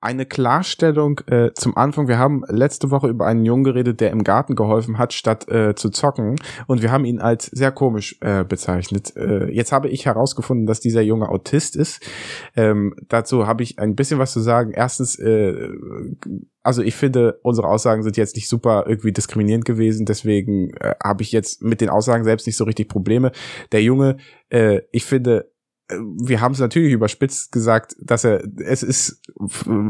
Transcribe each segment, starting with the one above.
eine Klarstellung äh, zum Anfang. Wir haben letzte Woche über einen Jungen geredet, der im Garten geholfen hat, statt äh, zu zocken. Und wir haben ihn als sehr komisch äh, bezeichnet. Äh, jetzt habe ich herausgefunden, dass dieser Junge Autist ist. Ähm, dazu habe ich ein bisschen was zu sagen. Erstens, äh, also ich finde, unsere Aussagen sind jetzt nicht super irgendwie diskriminierend gewesen. Deswegen äh, habe ich jetzt mit den Aussagen selbst nicht so richtig Probleme. Der Junge, äh, ich finde, wir haben es natürlich überspitzt gesagt, dass er es ist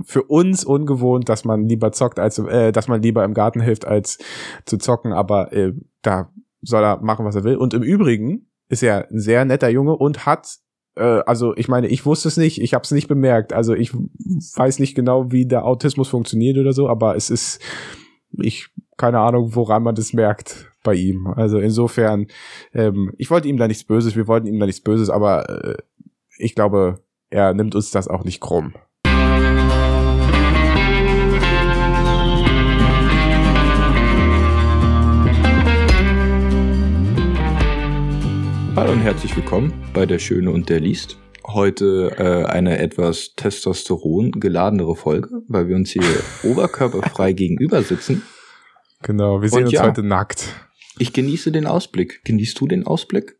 für uns ungewohnt, dass man lieber zockt als äh, dass man lieber im Garten hilft als zu zocken, aber äh, da soll er machen, was er will. Und im Übrigen ist er ein sehr netter Junge und hat äh, also ich meine, ich wusste es nicht, ich habe es nicht bemerkt. Also ich weiß nicht genau, wie der Autismus funktioniert oder so, aber es ist ich keine Ahnung, woran man das merkt bei ihm. Also insofern, ähm, ich wollte ihm da nichts Böses, wir wollten ihm da nichts Böses, aber äh, ich glaube, er nimmt uns das auch nicht krumm. Hallo und herzlich willkommen bei Der Schöne und der Liest. Heute äh, eine etwas Testosteron geladene Folge, weil wir uns hier oberkörperfrei gegenüber sitzen. Genau, wir sehen und uns ja, heute nackt. Ich genieße den Ausblick. Genießt du den Ausblick?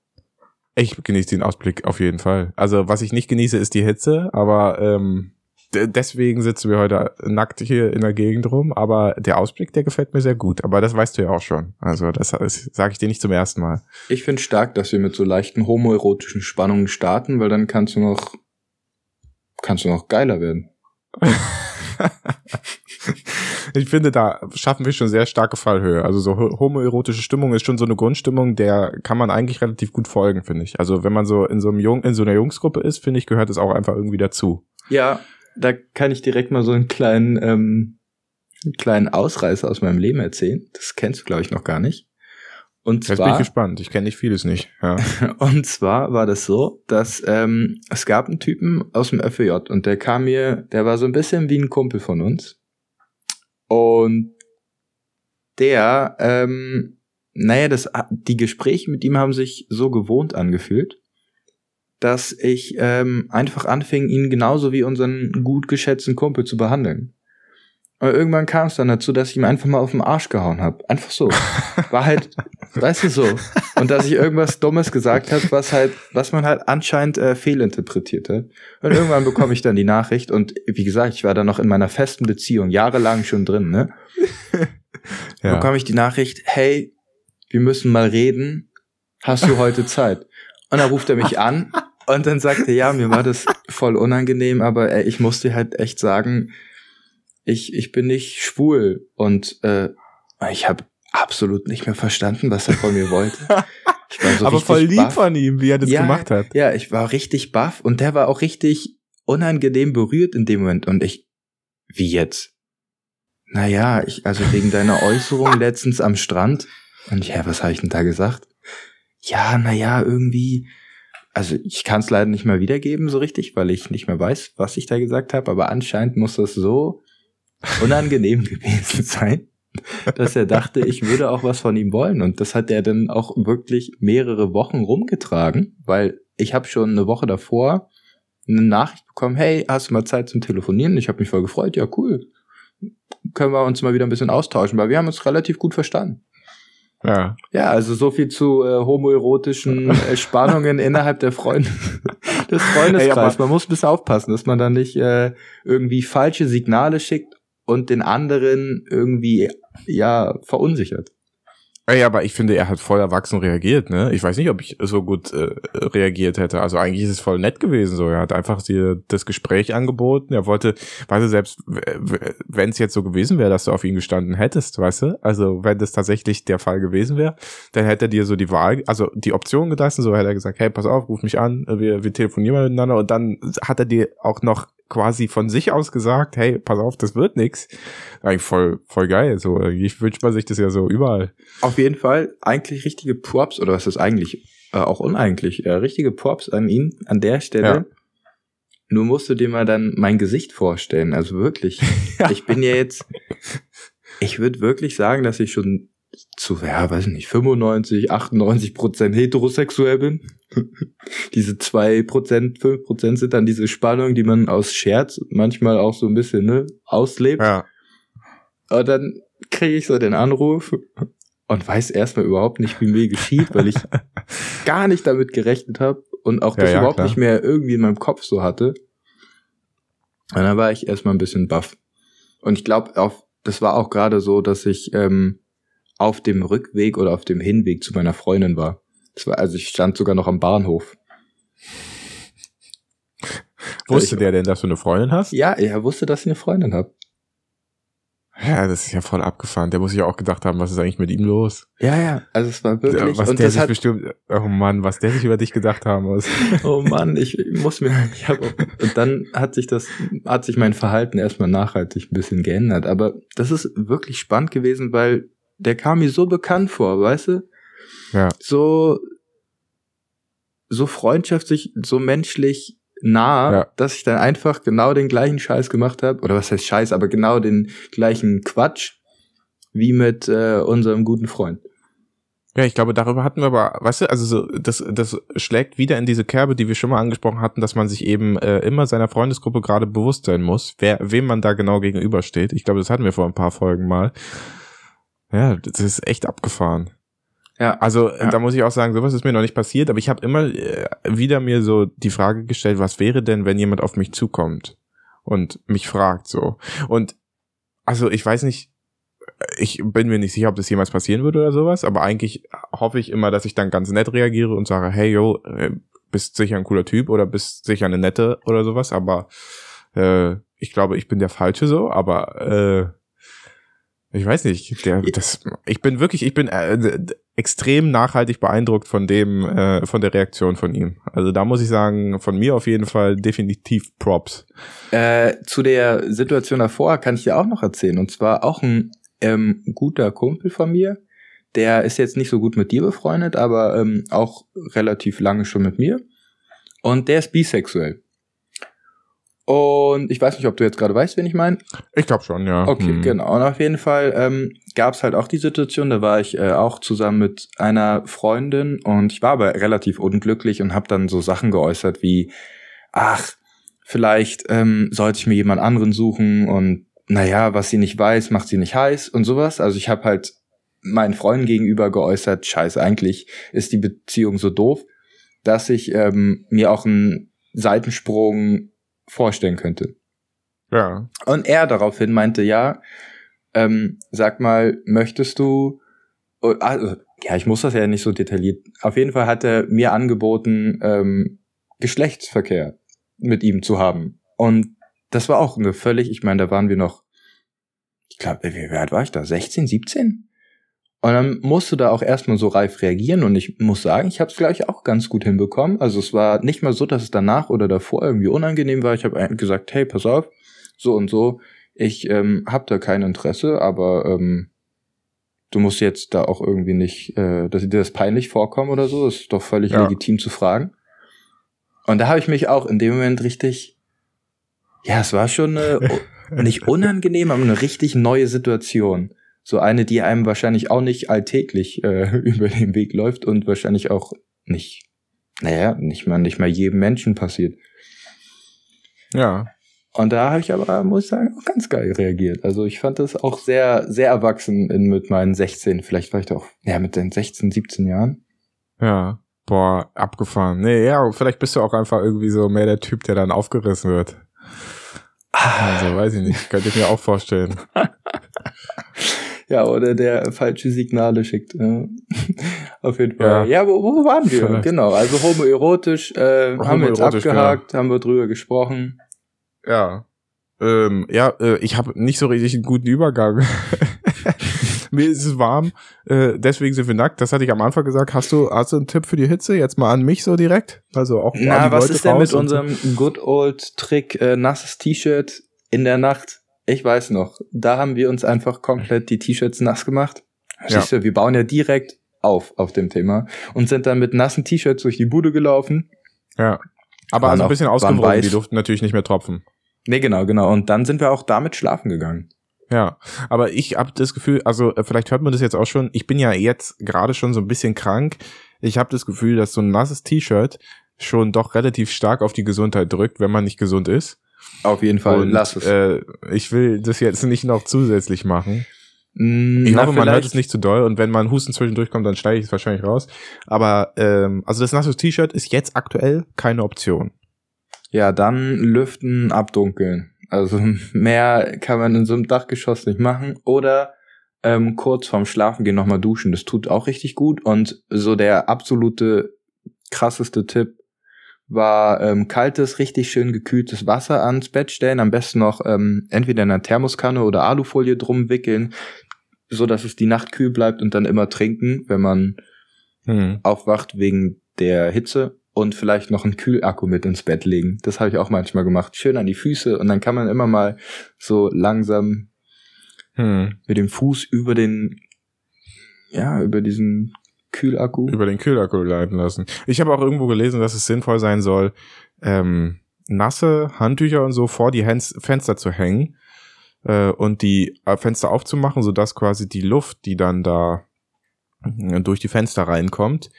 Ich genieße den Ausblick auf jeden Fall. Also was ich nicht genieße, ist die Hitze, aber ähm, deswegen sitzen wir heute nackt hier in der Gegend rum. Aber der Ausblick, der gefällt mir sehr gut. Aber das weißt du ja auch schon. Also das, das sage ich dir nicht zum ersten Mal. Ich finde stark, dass wir mit so leichten homoerotischen Spannungen starten, weil dann kannst du noch kannst du noch geiler werden. ich finde, da schaffen wir schon sehr starke Fallhöhe. Also so homoerotische Stimmung ist schon so eine Grundstimmung, der kann man eigentlich relativ gut folgen, finde ich. Also wenn man so in so einem Jung, in so einer Jungsgruppe ist, finde ich, gehört es auch einfach irgendwie dazu. Ja, da kann ich direkt mal so einen kleinen, ähm, einen kleinen Ausreißer aus meinem Leben erzählen. Das kennst du, glaube ich, noch gar nicht. Und zwar, Jetzt bin ich gespannt. Ich kenne nicht vieles nicht. Ja. und zwar war das so, dass ähm, es gab einen Typen aus dem FEJ und der kam mir, der war so ein bisschen wie ein Kumpel von uns. Und der, ähm, naja, das, die Gespräche mit ihm haben sich so gewohnt angefühlt, dass ich ähm, einfach anfing, ihn genauso wie unseren gut geschätzten Kumpel zu behandeln. Aber irgendwann kam es dann dazu, dass ich ihm einfach mal auf den Arsch gehauen habe. Einfach so. War halt, weißt du so. Und dass ich irgendwas Dummes gesagt habe, was halt, was man halt anscheinend äh, fehlinterpretiert hat. Und irgendwann bekomme ich dann die Nachricht und wie gesagt, ich war da noch in meiner festen Beziehung, jahrelang schon drin, ne? ja. Bekomme ich die Nachricht, hey, wir müssen mal reden. Hast du heute Zeit? Und dann ruft er mich an und dann sagt er, ja, mir war das voll unangenehm, aber ey, ich musste halt echt sagen, ich, ich bin nicht schwul und äh, ich habe absolut nicht mehr verstanden, was er von mir wollte. So Aber voll lieb baff. von ihm, wie er das ja, gemacht hat. Ja, ich war richtig baff und der war auch richtig unangenehm berührt in dem Moment und ich, wie jetzt? Naja, ich, also wegen deiner Äußerung letztens am Strand. Und ja, was habe ich denn da gesagt? Ja, naja, irgendwie, also ich kann es leider nicht mehr wiedergeben so richtig, weil ich nicht mehr weiß, was ich da gesagt habe, aber anscheinend muss das so unangenehm gewesen sein, dass er dachte, ich würde auch was von ihm wollen. Und das hat er dann auch wirklich mehrere Wochen rumgetragen, weil ich habe schon eine Woche davor eine Nachricht bekommen, hey, hast du mal Zeit zum Telefonieren? Ich habe mich voll gefreut, ja cool. Können wir uns mal wieder ein bisschen austauschen, weil wir haben uns relativ gut verstanden. Ja. Ja, also so viel zu äh, homoerotischen äh, Spannungen innerhalb der Freunde des Freundeskreises. Hey, man muss ein bisschen aufpassen, dass man da nicht äh, irgendwie falsche Signale schickt und den anderen irgendwie ja verunsichert. Ja, aber ich finde, er hat voll erwachsen reagiert, ne? Ich weiß nicht, ob ich so gut äh, reagiert hätte. Also eigentlich ist es voll nett gewesen so. Er hat einfach dir das Gespräch angeboten. Er wollte, weißt du, selbst wenn es jetzt so gewesen wäre, dass du auf ihn gestanden hättest, weißt du? Also wenn das tatsächlich der Fall gewesen wäre, dann hätte er dir so die Wahl, also die Option gelassen, so hätte er gesagt, hey, pass auf, ruf mich an, wir, wir telefonieren mal miteinander und dann hat er dir auch noch quasi von sich aus gesagt, hey, pass auf, das wird nix. Eigentlich voll, voll geil. So, ich wünsche man sich das ja so überall. Auf jeden Fall eigentlich richtige Props, oder was ist eigentlich äh, auch uneigentlich, äh, richtige Props an ihn an der Stelle. Ja. Nur musst du dir mal dann mein Gesicht vorstellen. Also wirklich. ja. Ich bin ja jetzt, ich würde wirklich sagen, dass ich schon zu, ja, weiß ich nicht, 95, 98 Prozent heterosexuell bin. diese zwei Prozent, fünf Prozent sind dann diese Spannung, die man aus Scherz manchmal auch so ein bisschen ne, auslebt. Ja. Und dann kriege ich so den Anruf und weiß erstmal überhaupt nicht, wie mir geschieht, weil ich gar nicht damit gerechnet habe und auch Ja, das ja, überhaupt klar. nicht mehr irgendwie in meinem Kopf so hatte. Und dann war ich erstmal ein bisschen baff. Und ich glaube, das war auch gerade so, dass ich ähm, auf dem Rückweg oder auf dem Hinweg zu meiner Freundin war. War also ich stand sogar noch am Bahnhof. Wusste Ich- der denn, dass du eine Freundin hast? Ja, er wusste, dass ich eine Freundin habe. Ja, das ist ja voll abgefahren. Der muss sich ja auch gedacht haben, was ist eigentlich mit ihm los? Ja, ja. Also es war wirklich was und der das sich hat bestimmt, oh Mann, was der sich über dich gedacht haben muss. Oh Mann, ich muss mir, ich hab, und dann hat sich das, hat sich mein Verhalten erstmal nachhaltig ein bisschen geändert. Aber das ist wirklich spannend gewesen, weil der kam mir so bekannt vor, weißt du? Ja. So, so freundschaftlich, so menschlich nah, Ja. dass ich dann einfach genau den gleichen Scheiß gemacht habe. Oder was heißt Scheiß, aber genau den gleichen Quatsch wie mit äh, unserem guten Freund. Ja, ich glaube, darüber hatten wir aber, weißt du, also so, das, das schlägt wieder in diese Kerbe, die wir schon mal angesprochen hatten, dass man sich eben äh, immer seiner Freundesgruppe gerade bewusst sein muss, wer, wem man da genau gegenübersteht. Ich glaube, das hatten wir vor ein paar Folgen mal. Ja, das ist echt abgefahren. Ja. Also äh, Ja. da muss ich auch sagen, sowas ist mir noch nicht passiert, aber ich habe immer äh, wieder mir so die Frage gestellt, was wäre denn, wenn jemand auf mich zukommt und mich fragt so. Und also ich weiß nicht, ich bin mir nicht sicher, ob das jemals passieren würde oder sowas, aber eigentlich hoffe ich immer, dass ich dann ganz nett reagiere und sage, hey yo, äh, bist sicher ein cooler Typ oder bist sicher eine nette oder sowas, aber äh, ich glaube, ich bin der Falsche so, aber äh, ich weiß nicht, der, das, ich bin wirklich, ich bin äh, extrem nachhaltig beeindruckt von dem, äh, von der Reaktion von ihm. Also da muss ich sagen, von mir auf jeden Fall definitiv Props. Äh, zu der Situation davor kann ich dir auch noch erzählen. Und zwar auch ein ähm, guter Kumpel von mir. Der ist jetzt nicht so gut mit dir befreundet, aber ähm, auch relativ lange schon mit mir. Und der ist bisexuell. Und ich weiß nicht, ob du jetzt gerade weißt, wen ich meine. Ich glaube schon, ja. Okay, Hm. genau. Und auf jeden Fall ähm, gab es halt auch die Situation, da war ich äh, auch zusammen mit einer Freundin und ich war aber relativ unglücklich und habe dann so Sachen geäußert wie, ach, vielleicht ähm, sollte ich mir jemand anderen suchen und naja, was sie nicht weiß, macht sie nicht heiß und sowas. Also ich habe halt meinen Freunden gegenüber geäußert, scheiße, eigentlich ist die Beziehung so doof, dass ich ähm, mir auch einen Seitensprung vorstellen könnte. Ja. Und er daraufhin meinte, ja, ähm, sag mal, möchtest du, oh, also, ja, ich muss das ja nicht so detailliert. Auf jeden Fall hat er mir angeboten, ähm, Geschlechtsverkehr mit ihm zu haben. Und das war auch eine völlig, ich meine, da waren wir noch, ich glaube, wie wie alt war ich da? 16, 17? Und dann musst du da auch erstmal so reif reagieren und ich muss sagen, ich habe es gleich auch ganz gut hinbekommen. Also es war nicht mal so, dass es danach oder davor irgendwie unangenehm war. Ich habe gesagt, hey, pass auf, so und so, ich ähm, habe da kein Interesse, aber ähm, du musst jetzt da auch irgendwie nicht, äh, dass dir das peinlich vorkommen oder so. Das ist doch völlig Ja. legitim zu fragen. Und da habe ich mich auch in dem Moment richtig, ja, es war schon eine, nicht unangenehm, aber eine richtig neue Situation. So eine, die einem wahrscheinlich auch nicht alltäglich äh, über den Weg läuft und wahrscheinlich auch nicht, naja, nicht mal, nicht mal jedem Menschen passiert. Ja. Und da habe ich aber, muss ich sagen, auch ganz geil reagiert. Also ich fand das auch sehr, sehr erwachsen in, mit meinen 16. Vielleicht war ich da auch, ja, mit den 16, 17 Jahren. Ja. Boah, abgefahren. Nee, ja, vielleicht bist du auch einfach irgendwie so mehr der Typ, der dann aufgerissen wird. Also, weiß ich nicht. Könnte ich mir auch vorstellen. Ja, oder der falsche Signale schickt. Auf jeden Fall. Ja. Ja, wo, wo waren wir? Vielleicht. Genau, also homoerotisch äh, haben wir jetzt Homoerotisch, abgehakt, haben wir drüber gesprochen. Ja. Ähm, ja, äh, ich habe nicht so richtig einen guten Übergang. Mir ist es warm, äh, deswegen sind wir nackt. Das hatte ich am Anfang gesagt. Hast du, hast du einen Tipp für die Hitze? Jetzt mal an mich so direkt? Also auch Na, was Leute ist denn mit unserem good old Trick äh, nasses T-Shirt in der Nacht? Ich weiß noch, da haben wir uns einfach komplett die T-Shirts nass gemacht. Ja. Siehst du, wir bauen ja direkt auf auf dem Thema und sind dann mit nassen T-Shirts durch die Bude gelaufen. Ja. Aber Waren also ein bisschen weiß. die durften natürlich nicht mehr tropfen. Nee, genau, genau. Und dann sind wir auch damit schlafen gegangen. Ja, aber ich habe das Gefühl, also äh, vielleicht hört man das jetzt auch schon, ich bin ja jetzt gerade schon so ein bisschen krank. ich habe das Gefühl, dass so ein nasses T-Shirt schon doch relativ stark auf die Gesundheit drückt, wenn man nicht gesund ist. Auf jeden Fall, Und, lass es. Äh, ich will das jetzt nicht noch zusätzlich machen. Mm, Ich na, hoffe, man hört es nicht zu doll und wenn mal ein Husten zwischendurch kommt, dann steige ich es wahrscheinlich raus. Aber ähm, also das nasse T-Shirt ist jetzt aktuell keine Option. Ja, dann lüften, abdunkeln. Also mehr kann man in so einem Dachgeschoss nicht machen. Oder ähm, kurz vorm Schlafen gehen nochmal duschen. Das tut auch richtig gut. Und so der absolute krasseste Tipp war ähm, kaltes, richtig schön gekühltes Wasser ans Bett stellen. Am besten noch ähm, entweder in einer Thermoskanne oder Alufolie drum wickeln, so dass es die Nacht kühl bleibt und dann immer trinken, wenn man Hm. aufwacht wegen der Hitze und vielleicht noch einen Kühlakku mit ins Bett legen. Das habe ich auch manchmal gemacht. Schön an die Füße und dann kann man immer mal so langsam Hm. mit dem Fuß über den, ja, über diesen Kühlakku. Über den Kühlakku leiten lassen. Ich habe auch irgendwo gelesen, dass es sinnvoll sein soll, ähm, nasse Handtücher und so vor die Hens Fenster zu hängen äh, und die äh, Fenster aufzumachen, sodass quasi die Luft, die dann da äh, durch die Fenster reinkommt,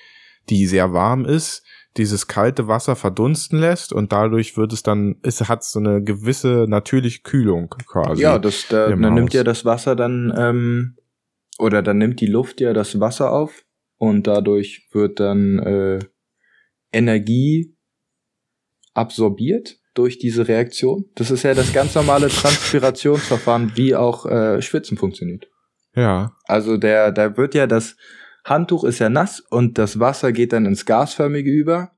die sehr warm ist, dieses kalte Wasser verdunsten lässt und dadurch wird es dann, es hat so eine gewisse natürliche Kühlung quasi. ja, das, da, dann nimmt Haus. ja das Wasser dann, ähm, oder dann nimmt die Luft ja das Wasser auf und dadurch wird dann äh, Energie absorbiert durch diese Reaktion. Das ist ja das ganz normale Transpirationsverfahren, wie auch äh, Schwitzen funktioniert. ja. Also der, da wird ja das Handtuch ist ja nass und das Wasser geht dann ins Gasförmige über.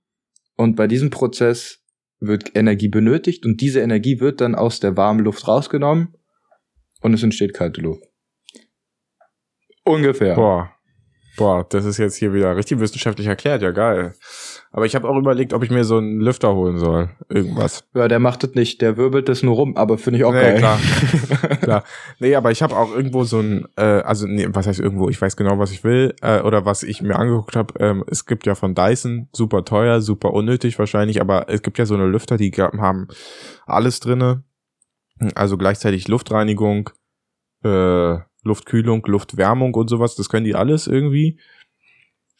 Und bei diesem Prozess wird Energie benötigt und diese Energie wird dann aus der warmen Luft rausgenommen und es entsteht kalte Luft. Ungefähr. Boah. Boah, das ist jetzt hier wieder richtig wissenschaftlich erklärt, ja geil. Aber ich habe auch überlegt, ob ich mir so einen Lüfter holen soll. Irgendwas. Ja, der macht das nicht, der wirbelt das nur rum, aber finde ich auch Nee, geil. klar. klar. Nee, aber ich habe auch irgendwo so ein, äh, also nee, was heißt irgendwo, ich weiß genau, was ich will, äh, oder was ich mir angeguckt habe. Ähm, es gibt ja von Dyson, super teuer, super unnötig wahrscheinlich, aber es gibt ja so eine Lüfter, die haben alles drinne. Also gleichzeitig Luftreinigung, äh, Luftkühlung, Luftwärmung und sowas, das können die alles irgendwie.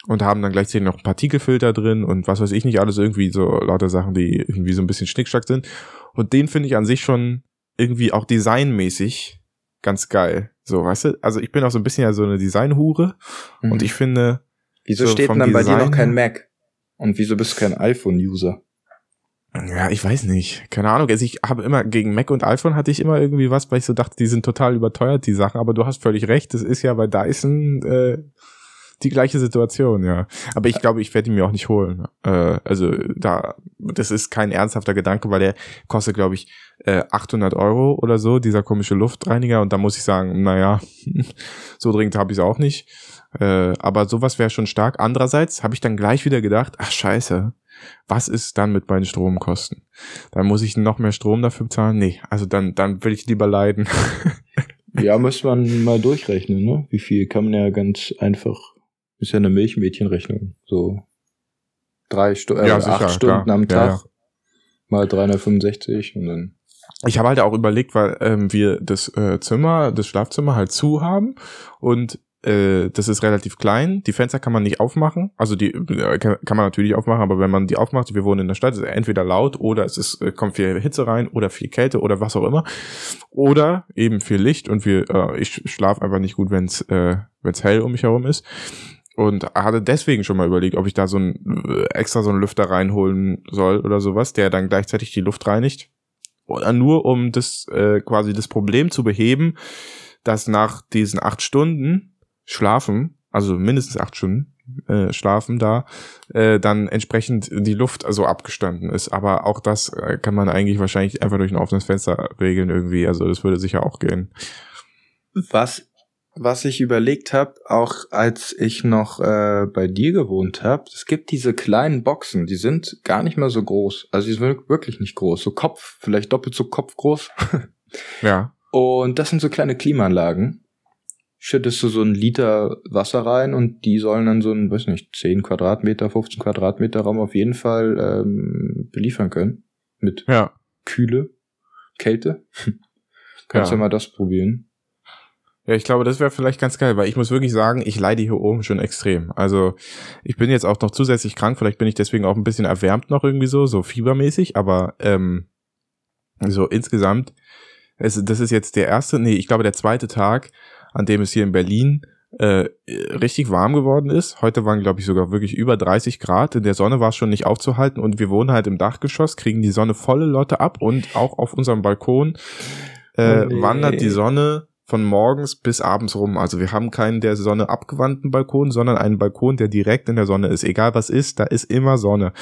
Und haben dann gleichzeitig noch einen Partikelfilter drin und was weiß ich nicht, alles irgendwie so lauter Sachen, die irgendwie so ein bisschen schnickschnack sind. Und den finde ich an sich schon irgendwie auch designmäßig ganz geil. So, weißt du? Also ich bin auch so ein bisschen ja so eine Designhure Mhm. und ich finde, wieso so steht dann bei dir noch kein Mac? Und wieso bist du kein iPhone-User? Ja, ich weiß nicht, keine Ahnung. Also ich habe immer gegen Mac und iPhone hatte ich immer irgendwie was, weil ich so dachte, die sind total überteuert, die Sachen. Aber du hast völlig recht, das ist ja bei Dyson äh, die gleiche Situation, ja. Aber ich glaube, ich werde ihn mir auch nicht holen. Äh, also da, das ist kein ernsthafter Gedanke, weil der kostet, glaube ich, äh, 800 Euro oder so, dieser komische Luftreiniger. Und da muss ich sagen, naja, so dringend habe ich es auch nicht. Äh, aber sowas wäre schon stark. Andererseits habe ich dann gleich wieder gedacht, ach scheiße, was ist dann mit meinen Stromkosten? Dann muss ich noch mehr Strom dafür bezahlen? Nee, also dann, dann will ich lieber leiden. Ja, muss man mal durchrechnen, ne? Wie viel kann man ja ganz einfach. Ist ja eine Milchmädchenrechnung. So drei Stu äh, Ja, sicher, acht Stunden klar. am Ja, Tag ja. mal 365 und dann. Ich habe halt auch überlegt, weil ähm, wir das äh, Zimmer, das Schlafzimmer halt zu haben und äh, das ist relativ klein. Die Fenster kann man nicht aufmachen. Also die äh, kann, man natürlich aufmachen, aber wenn man die aufmacht, wir wohnen in der Stadt, ist entweder laut oder es ist, äh, kommt viel Hitze rein oder viel Kälte oder was auch immer. Oder eben viel Licht und wir, äh, ich schlafe einfach nicht gut, wenn es äh, wenn's hell um mich herum ist. Und hatte deswegen schon mal überlegt, ob ich da so ein extra so einen Lüfter reinholen soll oder sowas, der dann gleichzeitig die Luft reinigt. Oder nur um das äh, quasi das Problem zu beheben, dass nach diesen acht Stunden Schlafen, also mindestens acht Stunden äh, Schlafen da, äh, dann entsprechend die Luft also abgestanden ist. Aber auch das äh, kann man eigentlich wahrscheinlich einfach durch ein offenes Fenster regeln irgendwie. Also das würde sicher auch gehen. Was, was ich überlegt habe, auch als ich noch äh, bei dir gewohnt habe, es gibt diese kleinen Boxen, die sind gar nicht mal so groß. Also die sind wirklich nicht groß. So Kopf, vielleicht doppelt so Kopf groß. Ja. Und das sind so kleine Klimaanlagen. Schüttest du so einen Liter Wasser rein und die sollen dann so ein, weiß nicht, 10 Quadratmeter, 15 Quadratmeter Raum auf jeden Fall ähm, beliefern können. Mit Ja. Kühle, Kälte. Kannst Ja. ja. mal das probieren. Ja, ich glaube, das wäre vielleicht ganz geil, weil ich muss wirklich sagen, ich leide hier oben schon extrem. Also ich bin jetzt auch noch zusätzlich krank, vielleicht bin ich deswegen auch ein bisschen erwärmt noch irgendwie so, so fiebermäßig, aber ähm, so insgesamt, es, das ist jetzt der erste, nee, ich glaube der zweite Tag, an dem es hier in Berlin äh, richtig warm geworden ist. Heute waren, glaube ich, sogar wirklich über 30 Grad. In der Sonne war es schon nicht aufzuhalten und wir wohnen halt im Dachgeschoss, kriegen die Sonne volle Lotte ab und auch auf unserem Balkon äh, oh nee. wandert die Sonne von morgens bis abends rum. Also wir haben keinen der Sonne abgewandten Balkon, sondern einen Balkon, der direkt in der Sonne ist. Egal was ist, da ist immer Sonne.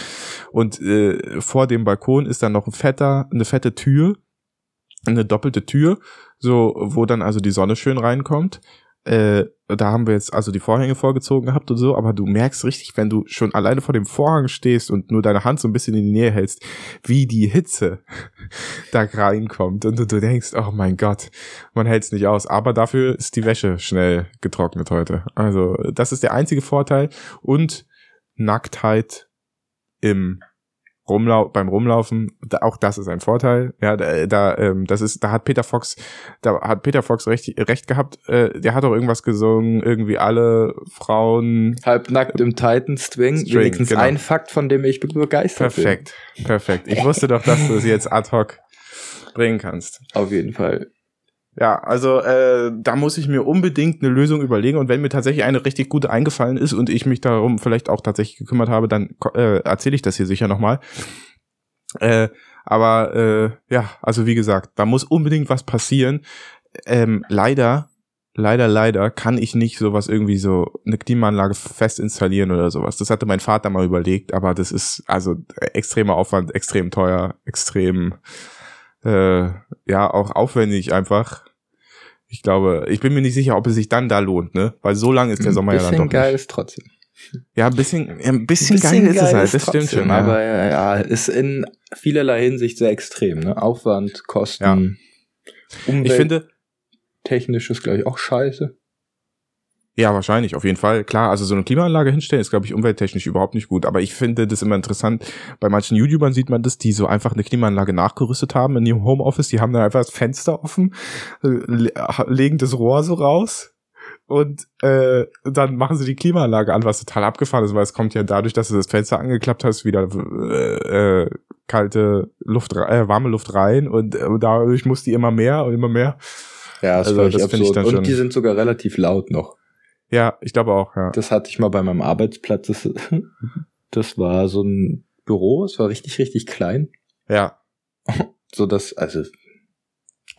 Und äh, vor dem Balkon ist dann noch ein fetter, eine fette Tür, eine doppelte Tür, so wo dann also die Sonne schön reinkommt. Äh, da haben wir jetzt also die Vorhänge vorgezogen gehabt und so, aber du merkst richtig, wenn du schon alleine vor dem Vorhang stehst und nur deine Hand so ein bisschen in die Nähe hältst, wie die Hitze da reinkommt und du, du denkst, oh mein Gott, man hält es nicht aus. Aber dafür ist die Wäsche schnell getrocknet heute. Also das ist der einzige Vorteil und Nacktheit im Rumlau beim Rumlaufen, da, auch das ist ein Vorteil. Ja, da, da ähm, das ist, da hat Peter Fox, da hat Peter Fox recht, recht gehabt. Äh, der hat auch irgendwas gesungen, irgendwie alle Frauen halbnackt im Titan String. String Wenigstens genau. ein Fakt, von dem ich begeistert perfekt, bin. Perfekt, perfekt. Ich wusste doch, dass du es jetzt ad hoc bringen kannst. Auf jeden Fall. Ja, also äh, da muss ich mir unbedingt eine Lösung überlegen und wenn mir tatsächlich eine richtig gute eingefallen ist und ich mich darum vielleicht auch tatsächlich gekümmert habe, dann äh, erzähle ich das hier sicher nochmal. Äh, aber äh, ja, also wie gesagt, da muss unbedingt was passieren. Ähm, leider, leider, leider kann ich nicht sowas irgendwie so eine Klimaanlage fest installieren oder sowas. Das hatte mein Vater mal überlegt, aber das ist also extremer Aufwand, extrem teuer, extrem äh, ja auch aufwendig einfach. Ich glaube, ich bin mir nicht sicher, ob es sich dann da lohnt, ne? Weil so lang ist der Sommer ja dann doch. Ein bisschen geil ist trotzdem. Ja, ein bisschen, ein bisschen, ein bisschen geil, geil ist es halt, das trotzdem, stimmt schon. Aber ja, ja, ist in vielerlei Hinsicht sehr extrem, ne? Aufwand, Kosten, ja. Umwelt. Ich finde, technisch ist, glaube ich, auch scheiße. Ja, wahrscheinlich, auf jeden Fall. Klar, also so eine Klimaanlage hinstellen ist, glaube ich, umwelttechnisch überhaupt nicht gut. Aber ich finde das immer interessant. Bei manchen YouTubern sieht man das, die so einfach eine Klimaanlage nachgerüstet haben in ihrem Homeoffice. Die haben dann einfach das Fenster offen, legen das Rohr so raus und äh, dann machen sie die Klimaanlage an, was total abgefahren ist, weil es kommt ja dadurch, dass du das Fenster angeklappt hast, wieder äh, äh, kalte Luft, äh, warme Luft rein und äh, dadurch muss die immer mehr und immer mehr. Ja, das, also, das finde ich dann und schon. die sind sogar relativ laut noch. Ja, ich glaube auch, ja. Das hatte ich mal bei meinem Arbeitsplatz. Das, das war so ein Büro, es war richtig, richtig klein. Ja. So dass, also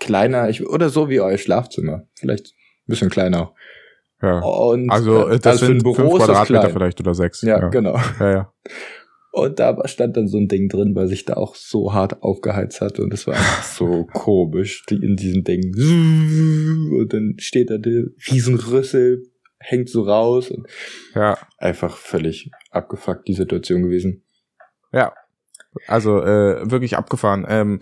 kleiner, ich, oder so wie euer Schlafzimmer. Vielleicht ein bisschen kleiner. Ja. Und, also äh, das also sind fünf Quadratmeter vielleicht oder sechs. Ja, ja, genau. Ja, ja. Und da stand dann so ein Ding drin, weil sich da auch so hart aufgeheizt hat und es war einfach so komisch, die in diesem Ding. Und dann steht da der Riesenrüssel hängt so raus und ja. einfach völlig abgefuckt die Situation gewesen. Ja, also äh, wirklich abgefahren. Ähm,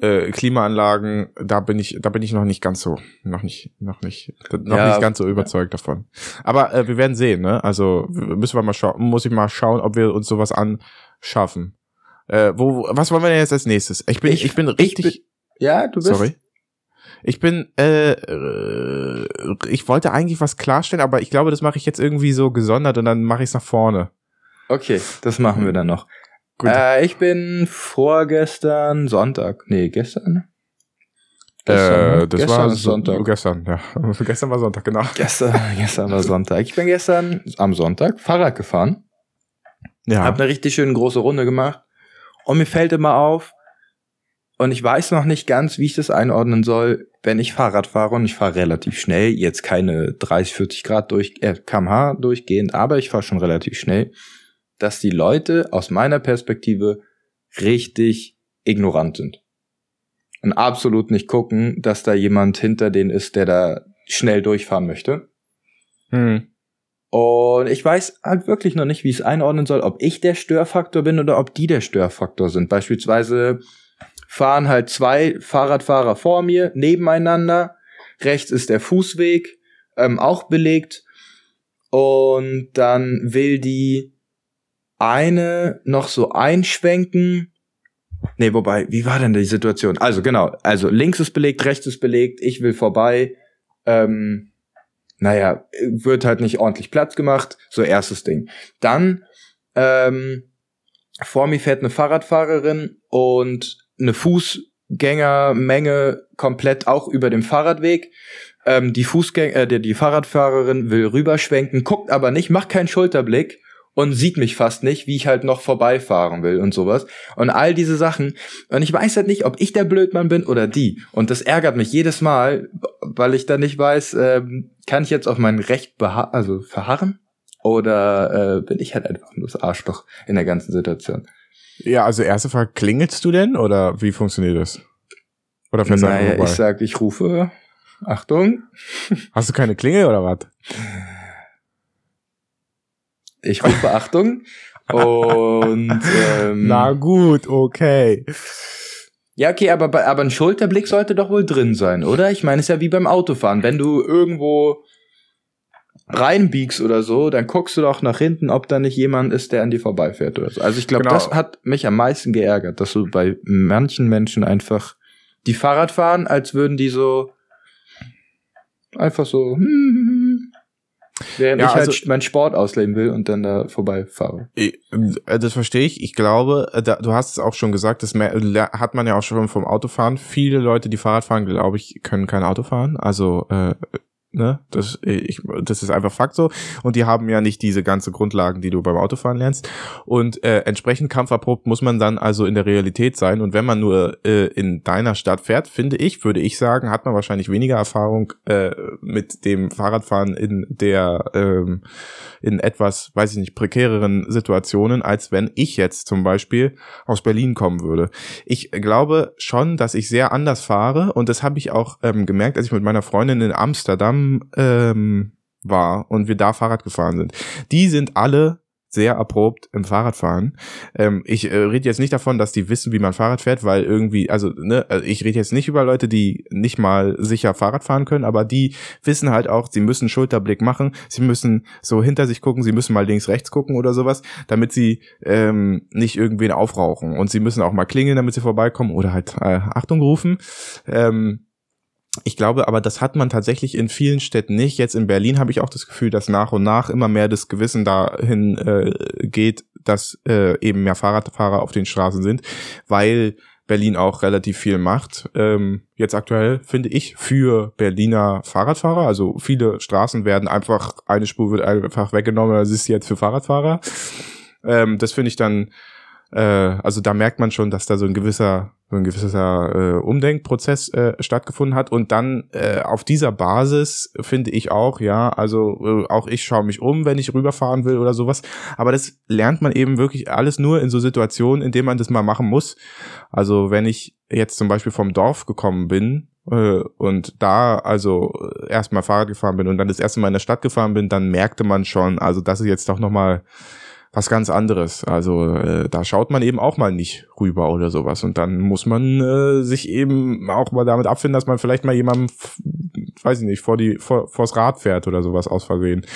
äh, Klimaanlagen, da bin ich, da bin ich noch nicht ganz so, noch nicht, noch nicht, noch ja, nicht ganz so überzeugt ja. davon. Aber äh, wir werden sehen, ne? Also müssen wir mal schauen, muss ich mal schauen, ob wir uns sowas anschaffen. Äh, wo, was wollen wir denn jetzt als nächstes? Ich bin, ich, ich bin richtig. Ich bin, ja, du bist. Sorry. Ich bin, äh, äh, ich wollte eigentlich was klarstellen, aber ich glaube, das mache ich jetzt irgendwie so gesondert und dann mache ich es nach vorne. Okay, das machen wir dann noch. Gut. Äh, ich bin vorgestern Sonntag. Nee, gestern? Gestern, äh, das gestern war Sonntag. Gestern, ja. gestern war Sonntag, genau. Gestern, gestern war Sonntag. Ich bin gestern am Sonntag Fahrrad gefahren. Ja. Hab eine richtig schöne große Runde gemacht. Und mir fällt immer auf, und ich weiß noch nicht ganz, wie ich das einordnen soll, wenn ich Fahrrad fahre und ich fahre relativ schnell, jetzt keine 30, 40 Grad durch, äh, kmh durchgehend, aber ich fahre schon relativ schnell, dass die Leute aus meiner Perspektive richtig ignorant sind. Und absolut nicht gucken, dass da jemand hinter denen ist, der da schnell durchfahren möchte. Hm. Und ich weiß halt wirklich noch nicht, wie ich es einordnen soll, ob ich der Störfaktor bin oder ob die der Störfaktor sind. Beispielsweise fahren halt zwei Fahrradfahrer vor mir nebeneinander. Rechts ist der Fußweg, ähm, auch belegt. Und dann will die eine noch so einschwenken. Nee, wobei, wie war denn die Situation? Also genau, also links ist belegt, rechts ist belegt, ich will vorbei. ähm, naja, wird halt nicht ordentlich Platz gemacht. So erstes Ding. Dann ähm, vor mir fährt eine Fahrradfahrerin und eine Fußgängermenge komplett auch über dem Fahrradweg. Ähm, die Fußgänger, äh, die, die Fahrradfahrerin will rüberschwenken, guckt aber nicht, macht keinen Schulterblick und sieht mich fast nicht, wie ich halt noch vorbeifahren will und sowas. Und all diese Sachen. Und ich weiß halt nicht, ob ich der Blödmann bin oder die. Und das ärgert mich jedes Mal, weil ich dann nicht weiß, ähm, kann ich jetzt auf mein Recht beha also verharren? Oder äh, bin ich halt einfach nur das Arschloch in der ganzen Situation? Ja, also erste Frage, klingelst du denn oder wie funktioniert das? Oder fährst du naja, ich sag, ich rufe, Achtung. Hast du keine Klingel oder was? Ich rufe Achtung und ähm, Na gut, okay. Ja, okay, aber, aber ein Schulterblick sollte doch wohl drin sein, oder? Ich meine, es ist ja wie beim Autofahren. Wenn du irgendwo reinbiegst oder so, dann guckst du doch nach hinten, ob da nicht jemand ist, der an dir vorbeifährt oder so. Also ich glaube, genau. das hat mich am meisten geärgert, dass du bei manchen Menschen einfach die Fahrrad fahren, als würden die so einfach so hm, hm, hm Während ja, ich halt also, meinen Sport ausleben will und dann da vorbeifahre. Äh, das verstehe ich. Ich glaube, äh, du hast es auch schon gesagt, das hat man ja auch schon vom Autofahren. Viele Leute, die Fahrrad fahren, glaube ich, können kein Auto fahren. Also äh, Ne? Das, ich, das ist einfach Fakt so. Und die haben ja nicht diese ganze Grundlagen, die du beim Autofahren lernst. Und äh, entsprechend kampferprobt muss man dann also in der Realität sein. Und wenn man nur äh, in deiner Stadt fährt, finde ich, würde ich sagen, hat man wahrscheinlich weniger Erfahrung äh, mit dem Fahrradfahren in der ähm, in etwas, weiß ich nicht, prekäreren Situationen, als wenn ich jetzt zum Beispiel aus Berlin kommen würde. Ich glaube schon, dass ich sehr anders fahre und das habe ich auch ähm, gemerkt, als ich mit meiner Freundin in Amsterdam ähm, war und wir da Fahrrad gefahren sind. Die sind alle sehr erprobt im Fahrradfahren. Ähm, ich äh, rede jetzt nicht davon, dass die wissen, wie man Fahrrad fährt, weil irgendwie, also ne, äh, ich rede jetzt nicht über Leute, die nicht mal sicher Fahrrad fahren können, aber die wissen halt auch, sie müssen Schulterblick machen, sie müssen so hinter sich gucken, sie müssen mal links, rechts gucken oder sowas, damit sie ähm, nicht irgendwen aufrauchen. Und sie müssen auch mal klingeln, damit sie vorbeikommen oder halt äh, Achtung rufen. Ähm, ich glaube aber, das hat man tatsächlich in vielen Städten nicht. Jetzt in Berlin habe ich auch das Gefühl, dass nach und nach immer mehr das Gewissen dahin äh, geht, dass äh, eben mehr Fahrradfahrer auf den Straßen sind, weil Berlin auch relativ viel macht. Ähm, jetzt aktuell finde ich für Berliner Fahrradfahrer. Also viele Straßen werden einfach, eine Spur wird einfach weggenommen, das ist jetzt für Fahrradfahrer. Ähm, das finde ich dann äh, also da merkt man schon, dass da so ein gewisser so ein gewisser äh, Umdenkprozess äh, stattgefunden hat und dann äh, auf dieser Basis finde ich auch, ja, also äh, auch ich schaue mich um, wenn ich rüberfahren will oder sowas, aber das lernt man eben wirklich alles nur in so Situationen, in denen man das mal machen muss. Also wenn ich jetzt zum Beispiel vom Dorf gekommen bin äh, und da also erstmal Fahrrad gefahren bin und dann das erste Mal in der Stadt gefahren bin, dann merkte man schon, also das ist jetzt doch nochmal was ganz anderes. Also äh, da schaut man eben auch mal nicht rüber oder sowas. Und dann muss man äh, sich eben auch mal damit abfinden, dass man vielleicht mal jemandem, weiß ich nicht, vor die vor, vors Rad fährt oder sowas aus Versehen.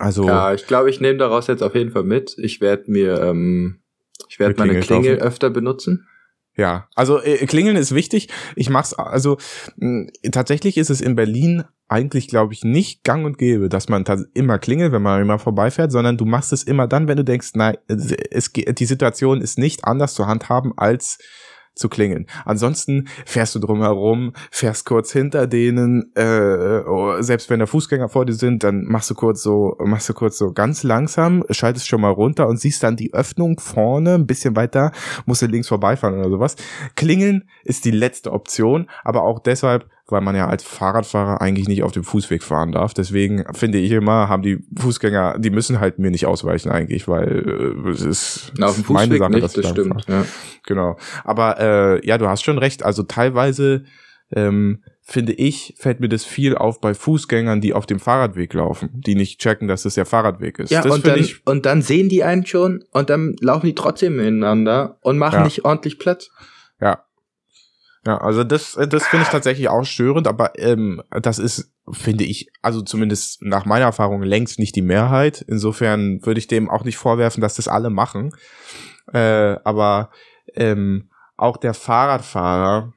Also ja, ich glaube, ich nehme daraus jetzt auf jeden Fall mit. Ich werde mir, ähm, ich werde meine Klingel kaufen. öfter benutzen. Ja, also äh, Klingeln ist wichtig. Ich mach's also mh, tatsächlich ist es in Berlin eigentlich, glaube ich, nicht gang und gäbe, dass man immer klingelt, wenn man immer vorbeifährt, sondern du machst es immer dann, wenn du denkst, nein, es, die Situation ist nicht anders zu handhaben als zu klingeln. Ansonsten fährst du drumherum, fährst kurz hinter denen, äh, oh, selbst wenn da Fußgänger vor dir sind, dann machst du kurz so, machst du kurz so ganz langsam, schaltest schon mal runter und siehst dann die Öffnung vorne, ein bisschen weiter, musst du links vorbeifahren oder sowas. Klingeln ist die letzte Option, aber auch deshalb, weil man ja als Fahrradfahrer eigentlich nicht auf dem Fußweg fahren darf. Deswegen finde ich immer, haben die Fußgänger, die müssen halt mir nicht ausweichen eigentlich, weil äh, es ist Na, auf dem Fußweg meine Sache, nicht, das stimmt. Ja. Genau. Aber äh, ja, du hast schon recht. Also teilweise ähm, finde ich, fällt mir das viel auf bei Fußgängern, die auf dem Fahrradweg laufen, die nicht checken, dass es der Fahrradweg ist. Ja, das und dann, ich, und dann sehen die einen schon und dann laufen die trotzdem ineinander und machen ja. nicht ordentlich Platz. Ja, ja, also das, das finde ich tatsächlich auch störend, aber ähm, das ist, finde ich, also zumindest nach meiner Erfahrung längst nicht die Mehrheit. Insofern würde ich dem auch nicht vorwerfen, dass das alle machen. Äh, aber ähm, auch der Fahrradfahrer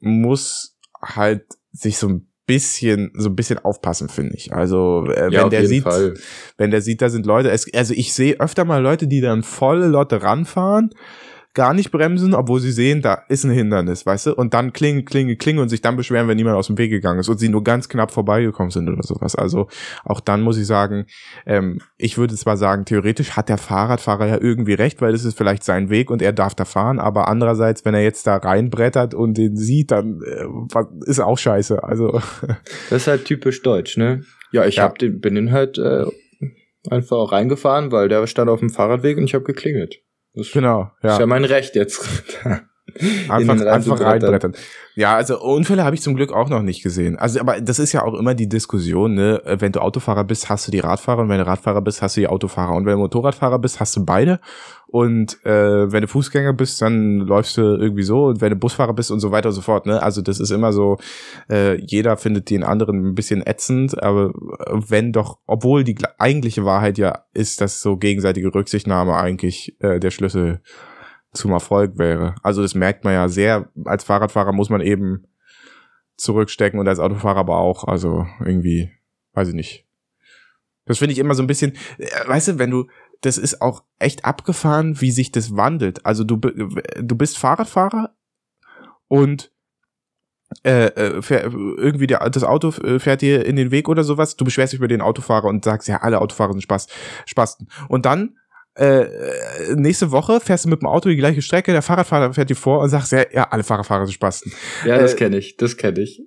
muss halt sich so ein bisschen, so ein bisschen aufpassen, finde ich. Also, äh, ja, wenn der sieht, Fall. wenn der sieht, da sind Leute, es, also ich sehe öfter mal Leute, die dann volle Lotte ranfahren, gar nicht bremsen, obwohl sie sehen, da ist ein Hindernis, weißt du? Und dann klingen, klingen, klingen und sich dann beschweren, wenn niemand aus dem Weg gegangen ist und sie nur ganz knapp vorbeigekommen sind oder sowas. Also auch dann muss ich sagen, ähm, ich würde zwar sagen, theoretisch hat der Fahrradfahrer ja irgendwie recht, weil das ist vielleicht sein Weg und er darf da fahren, aber andererseits, wenn er jetzt da reinbrettert und den sieht, dann äh, ist auch scheiße. Also das ist halt typisch deutsch, ne? Ja, ich ja. Hab den, bin den halt äh, einfach reingefahren, weil der stand auf dem Fahrradweg und ich habe geklingelt. Das genau, ja. Ist ja mein Recht jetzt. einfach, einfach reinbrettern. Ja, also Unfälle habe ich zum Glück auch noch nicht gesehen. Also, aber das ist ja auch immer die Diskussion, ne? Wenn du Autofahrer bist, hast du die Radfahrer und wenn du Radfahrer bist, hast du die Autofahrer und wenn du Motorradfahrer bist, hast du beide. Und äh, wenn du Fußgänger bist, dann läufst du irgendwie so und wenn du Busfahrer bist und so weiter und so fort. Ne? Also das ist immer so, äh, jeder findet den anderen ein bisschen ätzend, aber wenn doch, obwohl die eigentliche Wahrheit ja ist, dass so gegenseitige Rücksichtnahme eigentlich äh, der Schlüssel zum Erfolg wäre. Also das merkt man ja sehr. Als Fahrradfahrer muss man eben zurückstecken und als Autofahrer aber auch. Also irgendwie, weiß ich nicht. Das finde ich immer so ein bisschen, äh, weißt du, wenn du, das ist auch echt abgefahren, wie sich das wandelt. Also du, du bist Fahrradfahrer und äh, äh irgendwie der, das Auto äh, fährt dir in den Weg oder sowas, du beschwerst dich über den Autofahrer und sagst, ja, alle Autofahrer sind Spaß, Spasten. Und dann äh, nächste Woche fährst du mit dem Auto die gleiche Strecke, der Fahrradfahrer fährt dir vor und sagst, ja, ja alle Fahrradfahrer sind Spasten. Ja, das äh, kenne ich, das kenne ich.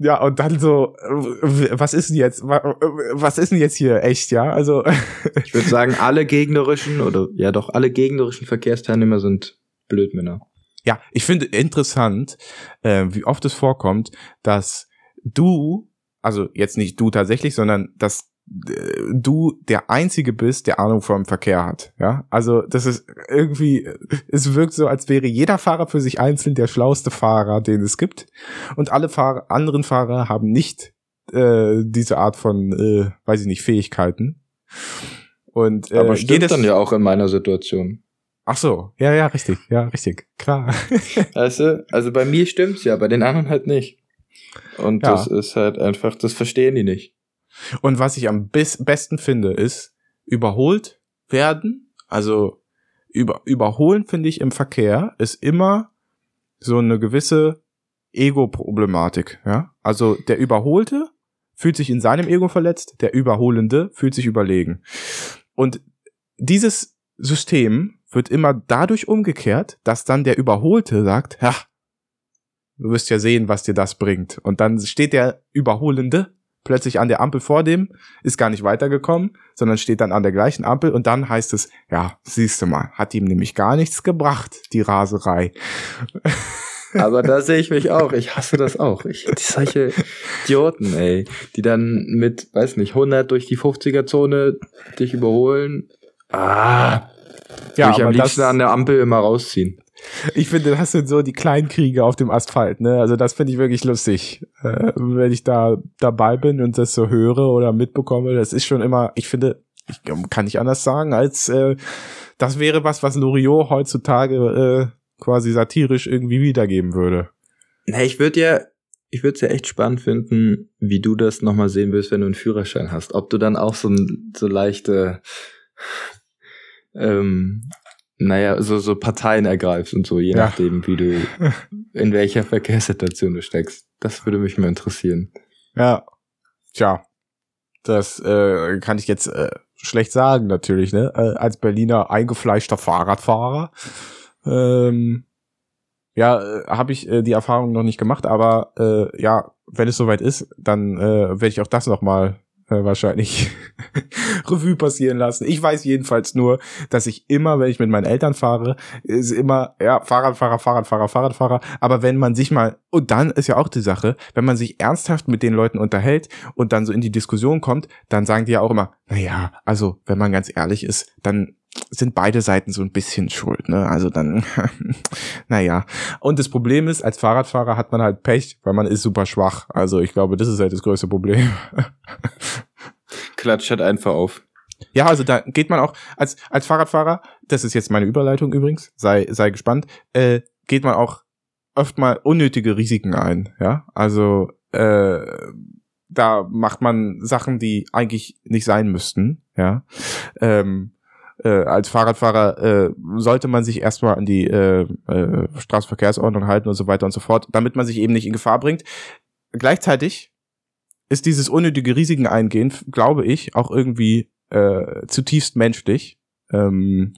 Ja, und dann so, was ist denn jetzt, was ist denn jetzt hier echt, ja? Also. ich würde sagen, alle gegnerischen oder ja doch, alle gegnerischen Verkehrsteilnehmer sind Blödmänner. Ja, ich finde interessant, äh, wie oft es vorkommt, dass du, also jetzt nicht du tatsächlich, sondern dass du der Einzige bist, der Ahnung vom Verkehr hat. Ja, also das ist irgendwie, es wirkt so, als wäre jeder Fahrer für sich einzeln der schlauste Fahrer, den es gibt. Und alle Fahrer, anderen Fahrer haben nicht äh, diese Art von, äh, weiß ich nicht, Fähigkeiten. Und, äh, Aber stimmt dann ja auch in meiner Situation. Ach so, ja, ja, richtig, ja, richtig, klar. weißt du, also bei mir stimmt's ja, bei den anderen halt nicht. Und ja. das ist halt einfach, das verstehen die nicht. Und was ich am besten finde, ist überholt werden. Also über, überholen finde ich im Verkehr ist immer so eine gewisse Ego-Problematik. Ja? Also der Überholte fühlt sich in seinem Ego verletzt, der Überholende fühlt sich überlegen. Und dieses System wird immer dadurch umgekehrt, dass dann der Überholte sagt, ja, du wirst ja sehen, was dir das bringt. Und dann steht der Überholende plötzlich an der Ampel vor dem, ist gar nicht weitergekommen, sondern steht dann an der gleichen Ampel und dann heißt es, ja, siehst du mal, hat ihm nämlich gar nichts gebracht, die Raserei. Aber da sehe ich mich auch. Ich hasse das auch. Ich, solche Idioten, ey, die dann mit, weiß nicht, 100 durch die 50er-Zone dich überholen. Ah. Ja, ich am liebsten an der Ampel immer rausziehen. Ich finde, das sind so die Kleinkriege auf dem Asphalt, ne? Also das finde ich wirklich lustig. Äh, wenn ich da dabei bin und das so höre oder mitbekomme, das ist schon immer, ich finde, ich kann nicht anders sagen, als äh, das wäre was, was Loriot heutzutage äh, quasi satirisch irgendwie wiedergeben würde. Na, ich würde ja, ich würde es ja echt spannend finden, wie du das nochmal sehen willst, wenn du einen Führerschein hast. Ob du dann auch so, so leichte ähm, naja, so, so Parteien ergreifst und so, je ja. nachdem, wie du, in welcher Verkehrssituation du steckst. Das würde mich mal interessieren. Ja. Tja. Das äh, kann ich jetzt äh, schlecht sagen, natürlich, ne? Äh, als Berliner eingefleischter Fahrradfahrer. Ähm, ja, äh, habe ich äh, die Erfahrung noch nicht gemacht, aber äh, ja, wenn es soweit ist, dann äh, werde ich auch das noch mal äh, wahrscheinlich Revue passieren lassen. Ich weiß jedenfalls nur, dass ich immer, wenn ich mit meinen Eltern fahre, ist immer, ja, Fahrradfahrer, Fahrradfahrer, Fahrradfahrer. Aber wenn man sich mal, und dann ist ja auch die Sache, wenn man sich ernsthaft mit den Leuten unterhält und dann so in die Diskussion kommt, dann sagen die ja auch immer, na ja, also, wenn man ganz ehrlich ist, dann sind beide Seiten so ein bisschen schuld, ne? Also dann, naja. Und das Problem ist, als Fahrradfahrer hat man halt Pech, weil man ist super schwach. Also ich glaube, das ist halt das größte Problem. Klatscht halt einfach auf. Ja, also da geht man auch als als Fahrradfahrer, das ist jetzt meine Überleitung übrigens, sei sei gespannt, äh, geht man auch oft mal unnötige Risiken ein, ja? Also äh, da macht man Sachen, die eigentlich nicht sein müssten, ja. Ähm, äh, als Fahrradfahrer äh, sollte man sich erstmal an die äh, äh, Straßenverkehrsordnung halten und so weiter und so fort, damit man sich eben nicht in Gefahr bringt. Gleichzeitig ist dieses unnötige Risiken eingehen, glaube ich, auch irgendwie äh, zutiefst menschlich. Ähm,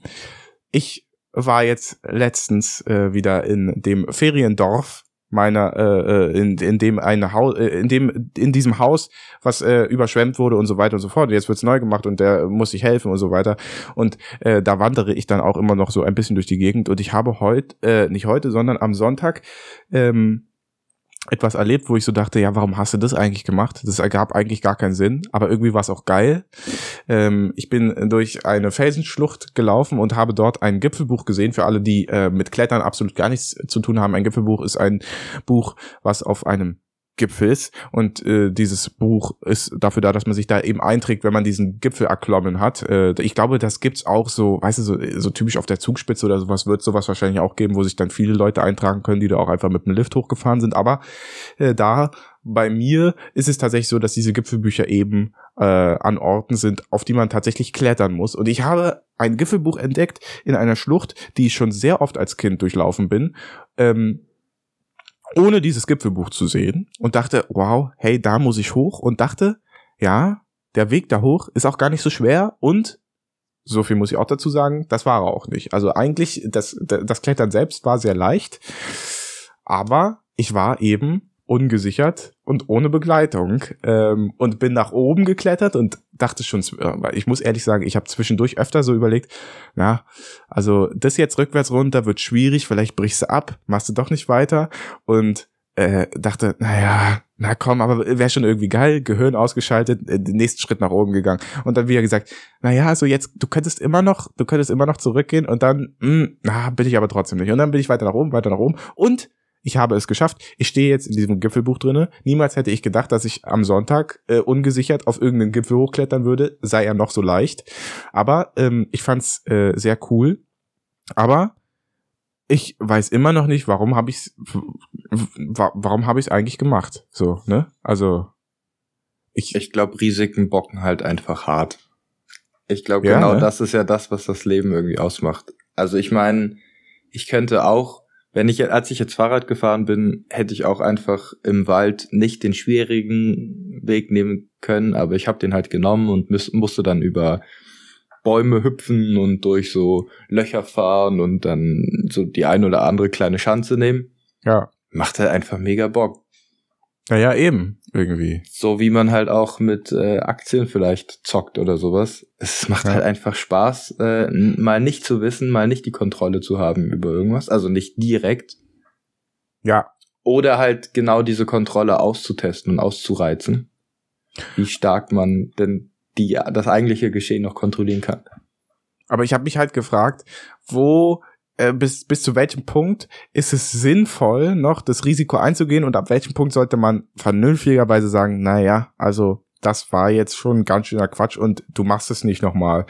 ich war jetzt letztens äh, wieder in dem Feriendorf meiner äh, äh in, in dem eine Haus äh, in dem in diesem Haus was äh, überschwemmt wurde und so weiter und so fort. Jetzt wird's neu gemacht und der muss sich helfen und so weiter. Und äh, da wandere ich dann auch immer noch so ein bisschen durch die Gegend. Und ich habe heute äh, nicht heute sondern am Sonntag ähm, etwas erlebt, wo ich so dachte, ja, warum hast du das eigentlich gemacht? Das ergab eigentlich gar keinen Sinn, aber irgendwie war es auch geil. Ähm, ich bin durch eine Felsenschlucht gelaufen und habe dort ein Gipfelbuch gesehen. Für alle, die äh, mit Klettern absolut gar nichts zu tun haben. Ein Gipfelbuch ist ein Buch, was auf einem Gipfels und äh, dieses Buch ist dafür da, dass man sich da eben einträgt, wenn man diesen Gipfel erklommen hat. Äh, ich glaube, das gibt's auch so, weißt du, so, so typisch auf der Zugspitze oder sowas wird sowas wahrscheinlich auch geben, wo sich dann viele Leute eintragen können, die da auch einfach mit dem Lift hochgefahren sind. Aber äh, da bei mir ist es tatsächlich so, dass diese Gipfelbücher eben äh, an Orten sind, auf die man tatsächlich klettern muss. Und ich habe ein Gipfelbuch entdeckt in einer Schlucht, die ich schon sehr oft als Kind durchlaufen bin. Ähm, ohne dieses Gipfelbuch zu sehen und dachte, wow, hey, da muss ich hoch und dachte, ja, der Weg da hoch ist auch gar nicht so schwer und so viel muss ich auch dazu sagen, das war er auch nicht. Also eigentlich, das, das Klettern selbst war sehr leicht, aber ich war eben ungesichert und ohne Begleitung ähm, und bin nach oben geklettert und dachte schon, äh, ich muss ehrlich sagen, ich habe zwischendurch öfter so überlegt, na, also das jetzt rückwärts runter wird schwierig, vielleicht brichst du ab, machst du doch nicht weiter und äh, dachte, naja, na komm, aber wäre schon irgendwie geil, Gehirn ausgeschaltet, äh, den nächsten Schritt nach oben gegangen und dann wieder gesagt, naja, also jetzt, du könntest immer noch, du könntest immer noch zurückgehen und dann, mh, hm, na, bin ich aber trotzdem nicht und dann bin ich weiter nach oben, weiter nach oben und ich habe es geschafft. Ich stehe jetzt in diesem Gipfelbuch drinne. Niemals hätte ich gedacht, dass ich am Sonntag äh, ungesichert auf irgendeinen Gipfel hochklettern würde, sei er noch so leicht. Aber ähm, ich fand's äh, sehr cool. Aber ich weiß immer noch nicht, warum habe ich's, warum habe ich's eigentlich gemacht? So, ne? Also ich, ich glaube, Risiken bocken halt einfach hart. Ich glaube, ja, genau ne? das ist ja das, was das Leben irgendwie ausmacht. Also ich meine, ich könnte auch wenn ich, als ich jetzt Fahrrad gefahren bin, hätte ich auch einfach im Wald nicht den schwierigen Weg nehmen können, aber ich habe den halt genommen und muss, musste dann über Bäume hüpfen und durch so Löcher fahren und dann so die ein oder andere kleine Schanze nehmen. Ja. Macht halt einfach mega Bock. Naja, eben, irgendwie. So wie man halt auch mit äh, Aktien vielleicht zockt oder sowas. Es macht ja. halt einfach Spaß, äh, mal nicht zu wissen, mal nicht die Kontrolle zu haben über irgendwas. Also nicht direkt. Ja. Oder halt genau diese Kontrolle auszutesten und auszureizen. Wie stark man denn die, das eigentliche Geschehen noch kontrollieren kann. Aber ich habe mich halt gefragt, wo äh, bis, bis zu welchem Punkt ist es sinnvoll, noch das Risiko einzugehen und ab welchem Punkt sollte man vernünftigerweise sagen, naja, also das war jetzt schon ganz schöner Quatsch und du machst es nicht nochmal.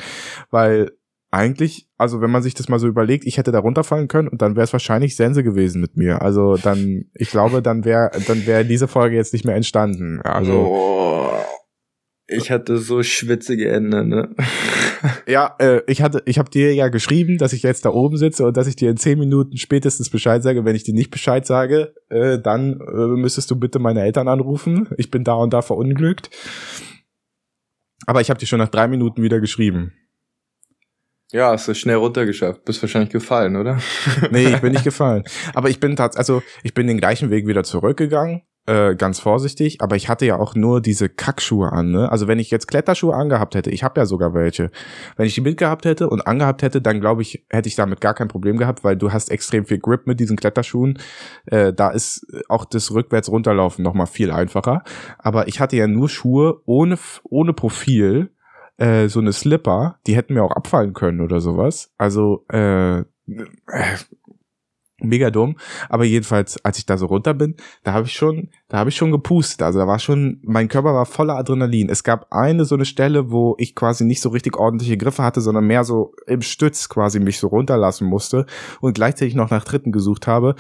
Weil eigentlich, also wenn man sich das mal so überlegt, ich hätte da runterfallen können und dann wäre es wahrscheinlich Sense gewesen mit mir. Also dann, ich glaube, dann wäre dann wäre diese Folge jetzt nicht mehr entstanden. Also oh, ich hatte so schwitzige Ende, ne? ja, äh, ich hatte, ich habe dir ja geschrieben, dass ich jetzt da oben sitze und dass ich dir in zehn Minuten spätestens Bescheid sage. Wenn ich dir nicht Bescheid sage, äh, dann äh, müsstest du bitte meine Eltern anrufen. Ich bin da und da verunglückt. Aber ich habe dir schon nach drei Minuten wieder geschrieben. Ja, hast du schnell runtergeschafft. Bist wahrscheinlich gefallen, oder? nee, ich bin nicht gefallen. Aber ich bin tatsächlich, also ich bin den gleichen Weg wieder zurückgegangen äh, ganz vorsichtig, aber ich hatte ja auch nur diese Kackschuhe an. Ne? Also wenn ich jetzt Kletterschuhe angehabt hätte, ich habe ja sogar welche, wenn ich die mitgehabt hätte und angehabt hätte, dann glaube ich, hätte ich damit gar kein Problem gehabt, weil du hast extrem viel Grip mit diesen Kletterschuhen. Äh, da ist auch das rückwärts runterlaufen nochmal viel einfacher. Aber ich hatte ja nur Schuhe ohne, ohne Profil, äh, so eine Slipper, die hätten mir auch abfallen können oder sowas. Also äh, mega dumm. Aber jedenfalls, als ich da so runter bin, da habe ich schon, da habe ich schon gepustet. Also da war schon, mein Körper war voller Adrenalin. Es gab eine so eine Stelle, wo ich quasi nicht so richtig ordentliche Griffe hatte, sondern mehr so im Stütz quasi mich so runterlassen musste und gleichzeitig noch nach Dritten gesucht habe.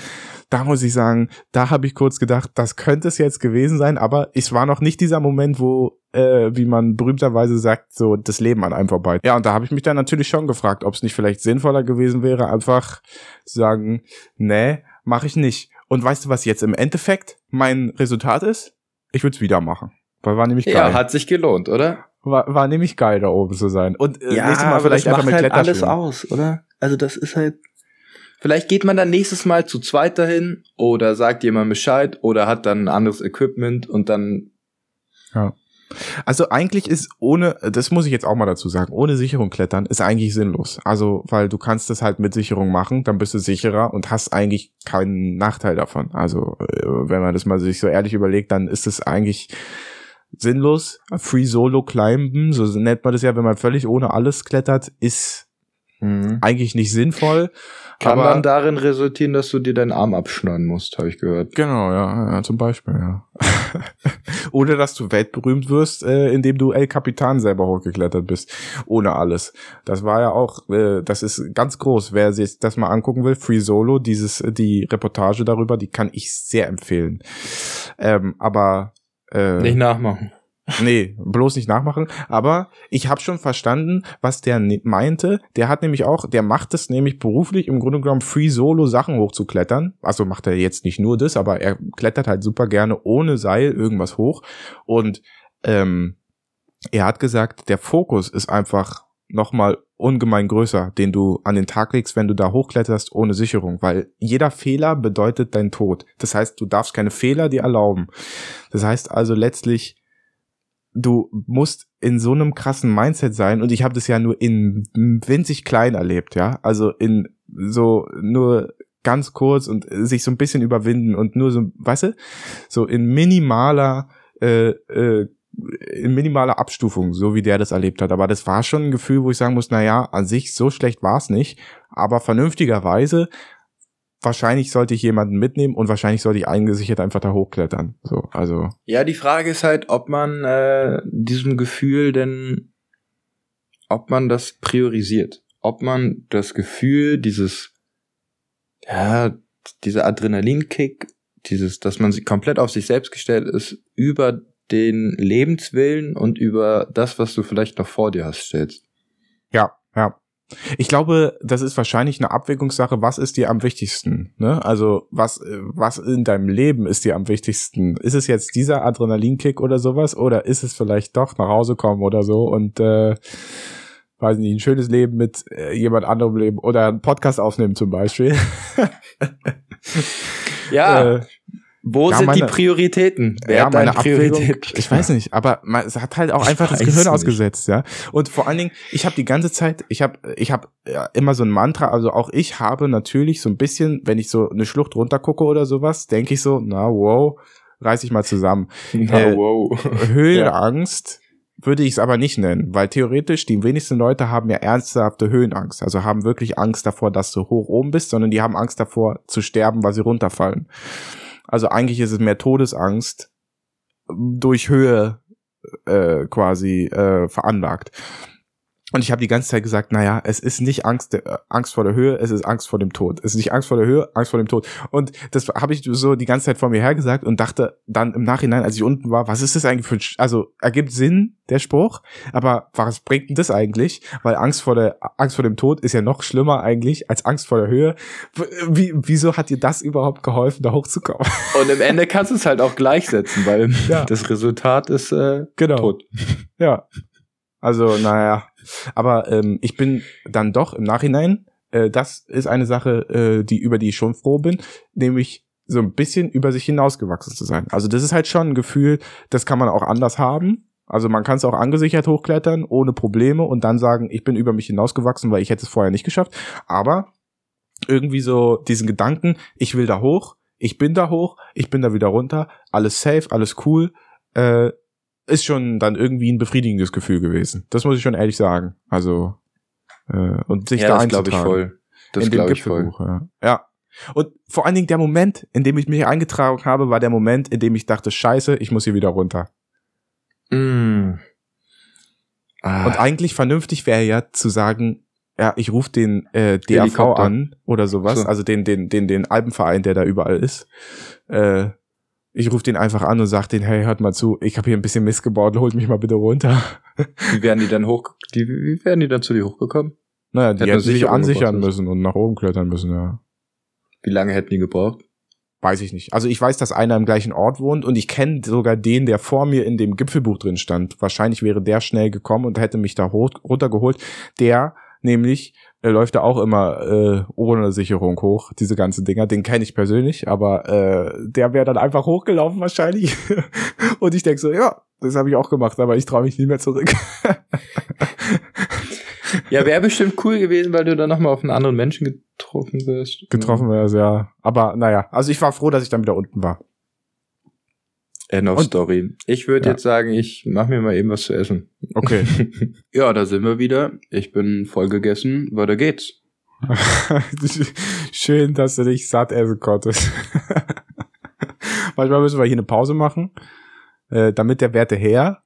Da muss ich sagen, da habe ich kurz gedacht, das könnte es jetzt gewesen sein, aber es war noch nicht dieser Moment, wo äh, wie man berühmterweise sagt, so das Leben an einem vorbei. Ja, und da habe ich mich dann natürlich schon gefragt, ob es nicht vielleicht sinnvoller gewesen wäre, einfach zu sagen, nee, mache ich nicht. Und weißt du, was jetzt im Endeffekt mein Resultat ist? Ich würde es wieder machen. Weil war nämlich geil. Ja, hat sich gelohnt, oder? War, war nämlich geil, da oben zu sein. Und äh, ja, nächstes Mal vielleicht einfach mit halt alles aus, oder? Also das ist halt. Vielleicht geht man dann nächstes Mal zu zweit dahin oder sagt jemand Bescheid oder hat dann ein anderes Equipment und dann. Ja. Also eigentlich ist ohne, das muss ich jetzt auch mal dazu sagen, ohne Sicherung klettern ist eigentlich sinnlos. Also, weil du kannst das halt mit Sicherung machen, dann bist du sicherer und hast eigentlich keinen Nachteil davon. Also, äh, wenn man das mal sich so ehrlich überlegt, dann ist es eigentlich sinnlos. Free Solo Climben, so nennt man das ja, wenn man völlig ohne alles klettert, ist mhm. eigentlich nicht sinnvoll. Kann aber, dann darin resultieren, dass du dir deinen Arm abschneiden musst, habe ich gehört. Genau, ja, ja zum Beispiel, ja. Oder dass du weltberühmt wirst, äh, indem du El Capitan selber hochgeklettert bist, ohne alles. Das war ja auch, äh, das ist ganz groß. Wer sich das mal angucken will, Free Solo, dieses, die Reportage darüber, die kann ich sehr empfehlen. Ähm, aber äh, nicht nachmachen. Nee, bloß nicht nachmachen. Aber ich habe schon verstanden, was der ne-, meinte. Der hat nämlich auch, der macht es nämlich beruflich, im Grunde genommen Free Solo Sachen hochzuklettern. Also macht er jetzt nicht nur das, aber er klettert halt super gerne ohne Seil irgendwas hoch. Und ähm, er hat gesagt, der Fokus ist einfach nochmal ungemein größer, den du an den Tag legst, wenn du da hochkletterst ohne Sicherung, weil jeder Fehler bedeutet dein Tod. Das heißt, du darfst keine Fehler dir erlauben. Das heißt also letztlich, du musst in so einem krassen Mindset sein und ich habe das ja nur in winzig klein erlebt, ja, also in so nur ganz kurz und sich so ein bisschen überwinden und nur so, weißt du, so in minimaler äh, äh, in minimaler Abstufung, so wie der das erlebt hat. Aber das war schon ein Gefühl, wo ich sagen muss, na ja, an sich so schlecht war es nicht, aber vernünftigerweise wahrscheinlich sollte ich jemanden mitnehmen und wahrscheinlich sollte ich eingesichert einfach da hochklettern. So, also. Ja, die Frage ist halt, ob man äh, diesem Gefühl denn, ob man das priorisiert, ob man das Gefühl, dieses, ja, dieser Adrenalinkick, dieses, dass man sich komplett auf sich selbst gestellt ist, über den Lebenswillen und über das, was du vielleicht noch vor dir hast, stellst. Ja, ja. Ich glaube, das ist wahrscheinlich eine Abwägungssache. Was ist dir am wichtigsten? Ne? Also was, was in deinem Leben ist dir am wichtigsten? Ist es jetzt dieser Adrenalinkick oder sowas? Oder ist es vielleicht doch nach Hause kommen oder so und äh, weiß nicht, ein schönes Leben mit äh, jemand anderem leben oder einen Podcast aufnehmen zum Beispiel? ja. Äh, wo ja, sind meine, die Prioritäten? Wer ja, meine Priorität? Ich weiß nicht, aber man, es hat halt auch ich einfach das Gehirn nicht. ausgesetzt, ja. Und vor allen Dingen, ich habe die ganze Zeit, ich habe, ich habe ja, immer so ein Mantra. Also auch ich habe natürlich so ein bisschen, wenn ich so eine Schlucht runtergucke oder sowas, denke ich so, na wow, reiß ich mal zusammen. Na äh, wow. Höhenangst. Würde ich es aber nicht nennen, weil theoretisch die wenigsten Leute haben ja ernsthafte Höhenangst, also haben wirklich Angst davor, dass du hoch oben bist, sondern die haben Angst davor zu sterben, weil sie runterfallen. Also eigentlich ist es mehr Todesangst durch Höhe äh, quasi äh, veranlagt. Und ich habe die ganze Zeit gesagt, naja, es ist nicht Angst, äh, Angst vor der Höhe, es ist Angst vor dem Tod. Es ist nicht Angst vor der Höhe, Angst vor dem Tod. Und das habe ich so die ganze Zeit vor mir hergesagt und dachte dann im Nachhinein, als ich unten war, was ist das eigentlich für ein, Sch also ergibt Sinn, der Spruch, aber was bringt denn das eigentlich? Weil Angst vor der, Angst vor dem Tod ist ja noch schlimmer eigentlich als Angst vor der Höhe. Wie, wieso hat dir das überhaupt geholfen, da hochzukommen? Und im Ende kannst du es halt auch gleichsetzen, weil ja. das Resultat ist äh, genau. tot. Ja. Also, naja. Aber ähm, ich bin dann doch im Nachhinein, äh, das ist eine Sache, äh, die über die ich schon froh bin, nämlich so ein bisschen über sich hinausgewachsen zu sein. Also das ist halt schon ein Gefühl, das kann man auch anders haben. Also man kann es auch angesichert hochklettern, ohne Probleme und dann sagen, ich bin über mich hinausgewachsen, weil ich hätte es vorher nicht geschafft. Aber irgendwie so diesen Gedanken, ich will da hoch, ich bin da hoch, ich bin da wieder runter, alles safe, alles cool, äh, ist schon dann irgendwie ein befriedigendes Gefühl gewesen. Das muss ich schon ehrlich sagen. Also äh, und sich ja, da das glaube ich voll. Das glaube ich voll. Ja. ja. Und vor allen Dingen der Moment, in dem ich mich eingetragen habe, war der Moment, in dem ich dachte, scheiße, ich muss hier wieder runter. Mm. Ah, Und eigentlich vernünftig wäre ja zu sagen, ja, ich rufe den äh, DAV an oder sowas, So. also den, den, den, den Alpenverein, der da überall ist. Äh, ich rufe den einfach an und sag den, hey, hört mal zu, ich habe hier ein bisschen Mist gebaut, holt mich mal bitte runter. wie werden die dann hoch, die, wie werden die dann zu dir hochgekommen? Naja, die Hätte hätten sich ansichern müssen und nach oben klettern müssen, ja. Wie lange hätten die gebraucht? Weiß ich nicht. Also ich weiß, dass einer im gleichen Ort wohnt und ich kenne sogar den, der vor mir in dem Gipfelbuch drin stand. Wahrscheinlich wäre der schnell gekommen und hätte mich da hoch, runtergeholt. Der nämlich äh, läuft da auch immer äh, ohne Sicherung hoch, diese ganzen Dinger. Den kenne ich persönlich, aber äh, der wäre dann einfach hochgelaufen wahrscheinlich. und ich denk so, ja, das habe ich auch gemacht, aber ich traue mich nie mehr zurück. Ja, wäre bestimmt cool gewesen, weil du dann nochmal auf einen anderen Menschen getroffen wirst. Getroffen wäre es, ja. Aber naja, also ich war froh, dass ich dann wieder unten war. End of Und- Story. Ich würde Ja. jetzt sagen, ich mach mir mal eben was zu essen. Okay. Ja, da sind wir wieder. Ich bin voll gegessen. Weiter geht's. Schön, dass du dich satt essen konntest. Manchmal müssen wir hier eine Pause machen, äh, damit der werte Herr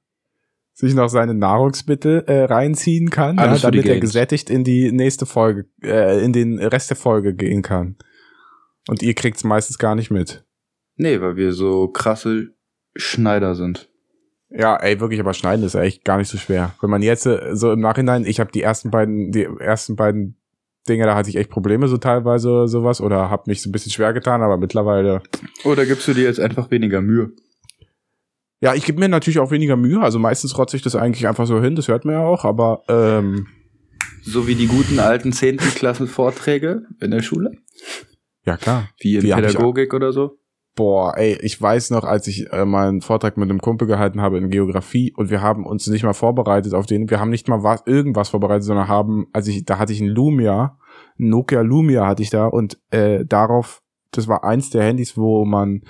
sich noch seine Nahrungsmittel äh, reinziehen kann, ja, damit er gesättigt in die nächste Folge, äh, in den Rest der Folge gehen kann. Und ihr kriegt's meistens gar nicht mit. Nee, weil wir so krasse Schneider sind. Ja, ey, wirklich, aber schneiden ist ja echt gar nicht so schwer. Wenn man jetzt äh, so im Nachhinein, ich habe die ersten beiden, die ersten beiden Dinge, da hatte ich echt Probleme so teilweise oder sowas oder habe mich so ein bisschen schwer getan, aber mittlerweile Oder gibst du dir jetzt einfach weniger Mühe? Ja, ich gebe mir natürlich auch weniger Mühe. Also meistens rotze ich das eigentlich einfach so hin, das hört man ja auch, aber ähm, So wie die guten alten 10. Klassen Vorträge in der Schule? ja klar. Wie in Die Pädagogik oder so? Boah, ey, ich weiß noch, als ich äh, mal einen Vortrag mit einem Kumpel gehalten habe in Geografie und wir haben uns nicht mal vorbereitet auf den, wir haben nicht mal was, irgendwas vorbereitet, sondern haben, also ich, da hatte ich einen Lumia, einen Nokia Lumia hatte ich da und äh, darauf, das war eins der Handys, wo man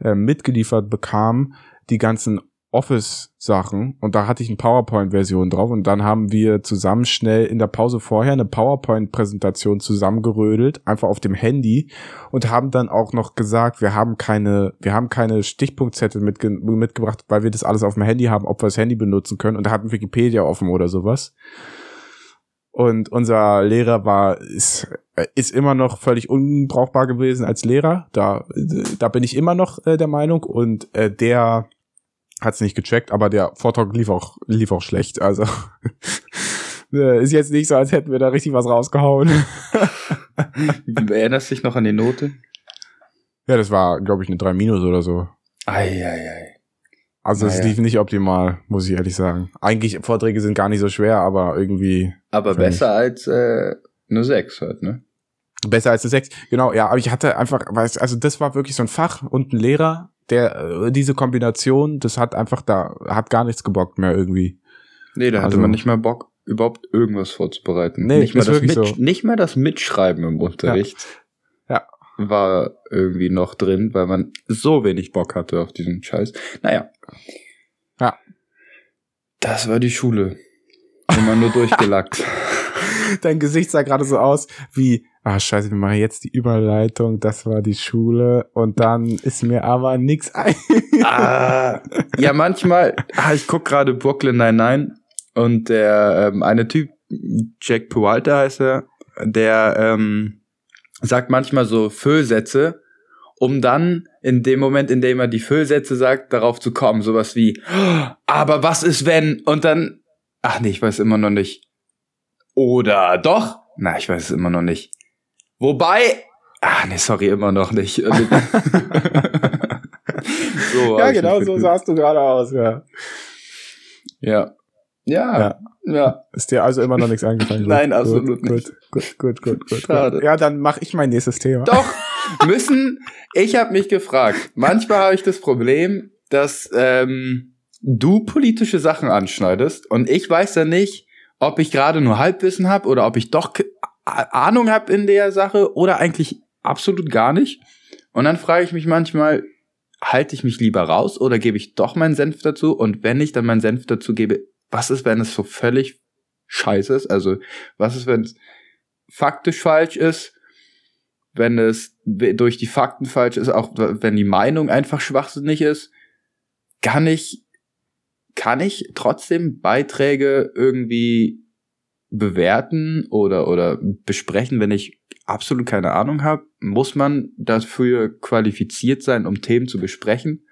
äh, mitgeliefert bekam, die ganzen Office-Sachen und da hatte ich eine PowerPoint-Version drauf und dann haben wir zusammen schnell in der Pause vorher eine PowerPoint-Präsentation zusammengerödelt, einfach auf dem Handy und haben dann auch noch gesagt, wir haben keine, wir haben keine Stichpunktzettel mitge mitgebracht, weil wir das alles auf dem Handy haben, ob wir das Handy benutzen können und da hatten Wikipedia offen oder sowas. Und unser Lehrer war, ist, ist immer noch völlig unbrauchbar gewesen als Lehrer. Da, da bin ich immer noch äh, der Meinung. Und äh, der hat es nicht gecheckt, aber der Vortrag lief auch, lief auch schlecht. Also äh, ist jetzt nicht so, als hätten wir da richtig was rausgehauen. Erinnerst du dich noch an die Note? Ja, das war, glaube ich, eine 3 Minus oder so. Eieiei. Also es Naja. lief nicht optimal, muss ich ehrlich sagen. Eigentlich, Vorträge sind gar nicht so schwer, aber irgendwie Aber besser als äh, eine 6 halt, ne? besser als eine 6. Genau, ja, aber ich hatte einfach, weißt, also das war wirklich so ein Fach und ein Lehrer, der äh, diese Kombination, das hat einfach da, hat gar nichts gebockt mehr irgendwie. Nee, da hatte Also- man nicht mal Bock, überhaupt irgendwas vorzubereiten. Nee, nicht, mal das Mit, so. nicht mal das Mitschreiben im Unterricht Ja. war irgendwie noch drin, weil man so wenig Bock hatte auf diesen Scheiß. Naja. Ja. Das war die Schule. Immer nur durchgelackt. Dein Gesicht sah gerade so aus wie, ah scheiße, wir machen jetzt die Überleitung, das war die Schule und dann ist mir aber nix ein. ah, ja, manchmal, ah, ich guck gerade Brooklyn 99 und der ähm, eine Typ, Jack Peralta heißt er, der ähm, sagt manchmal so Füllsätze, um dann in dem Moment, in dem er die Füllsätze sagt, darauf zu kommen, sowas wie, aber was ist wenn? Und dann, ach nee, ich weiß immer noch nicht. Oder doch? Na, ich weiß es immer noch nicht. Wobei, ah nee, sorry, immer noch nicht. so ja, genau so sahst du gerade aus, ja. Ja. Ja. Ja. Ja. Ist dir also immer noch nichts eingefallen? Gut, Nein, absolut gut, nicht. Gut, gut, gut, gut, Schade. gut. Ja, dann mache ich mein nächstes Thema. Doch, müssen, ich habe mich gefragt, manchmal habe ich das Problem, dass ähm, du politische Sachen anschneidest und ich weiß dann nicht, ob ich gerade nur Halbwissen habe oder ob ich doch Ahnung habe in der Sache oder eigentlich absolut gar nicht. Und dann frage ich mich manchmal, halte ich mich lieber raus oder gebe ich doch meinen Senf dazu? Und wenn ich dann meinen Senf dazu gebe, was ist, wenn es so völlig scheiße ist? Also, was ist, wenn es faktisch falsch ist? wenn es durch die Fakten falsch ist, auch wenn die Meinung einfach schwachsinnig ist, kann ich, kann ich trotzdem Beiträge irgendwie bewerten oder, oder besprechen, wenn ich absolut keine Ahnung habe? Muss man dafür qualifiziert sein, um Themen zu besprechen?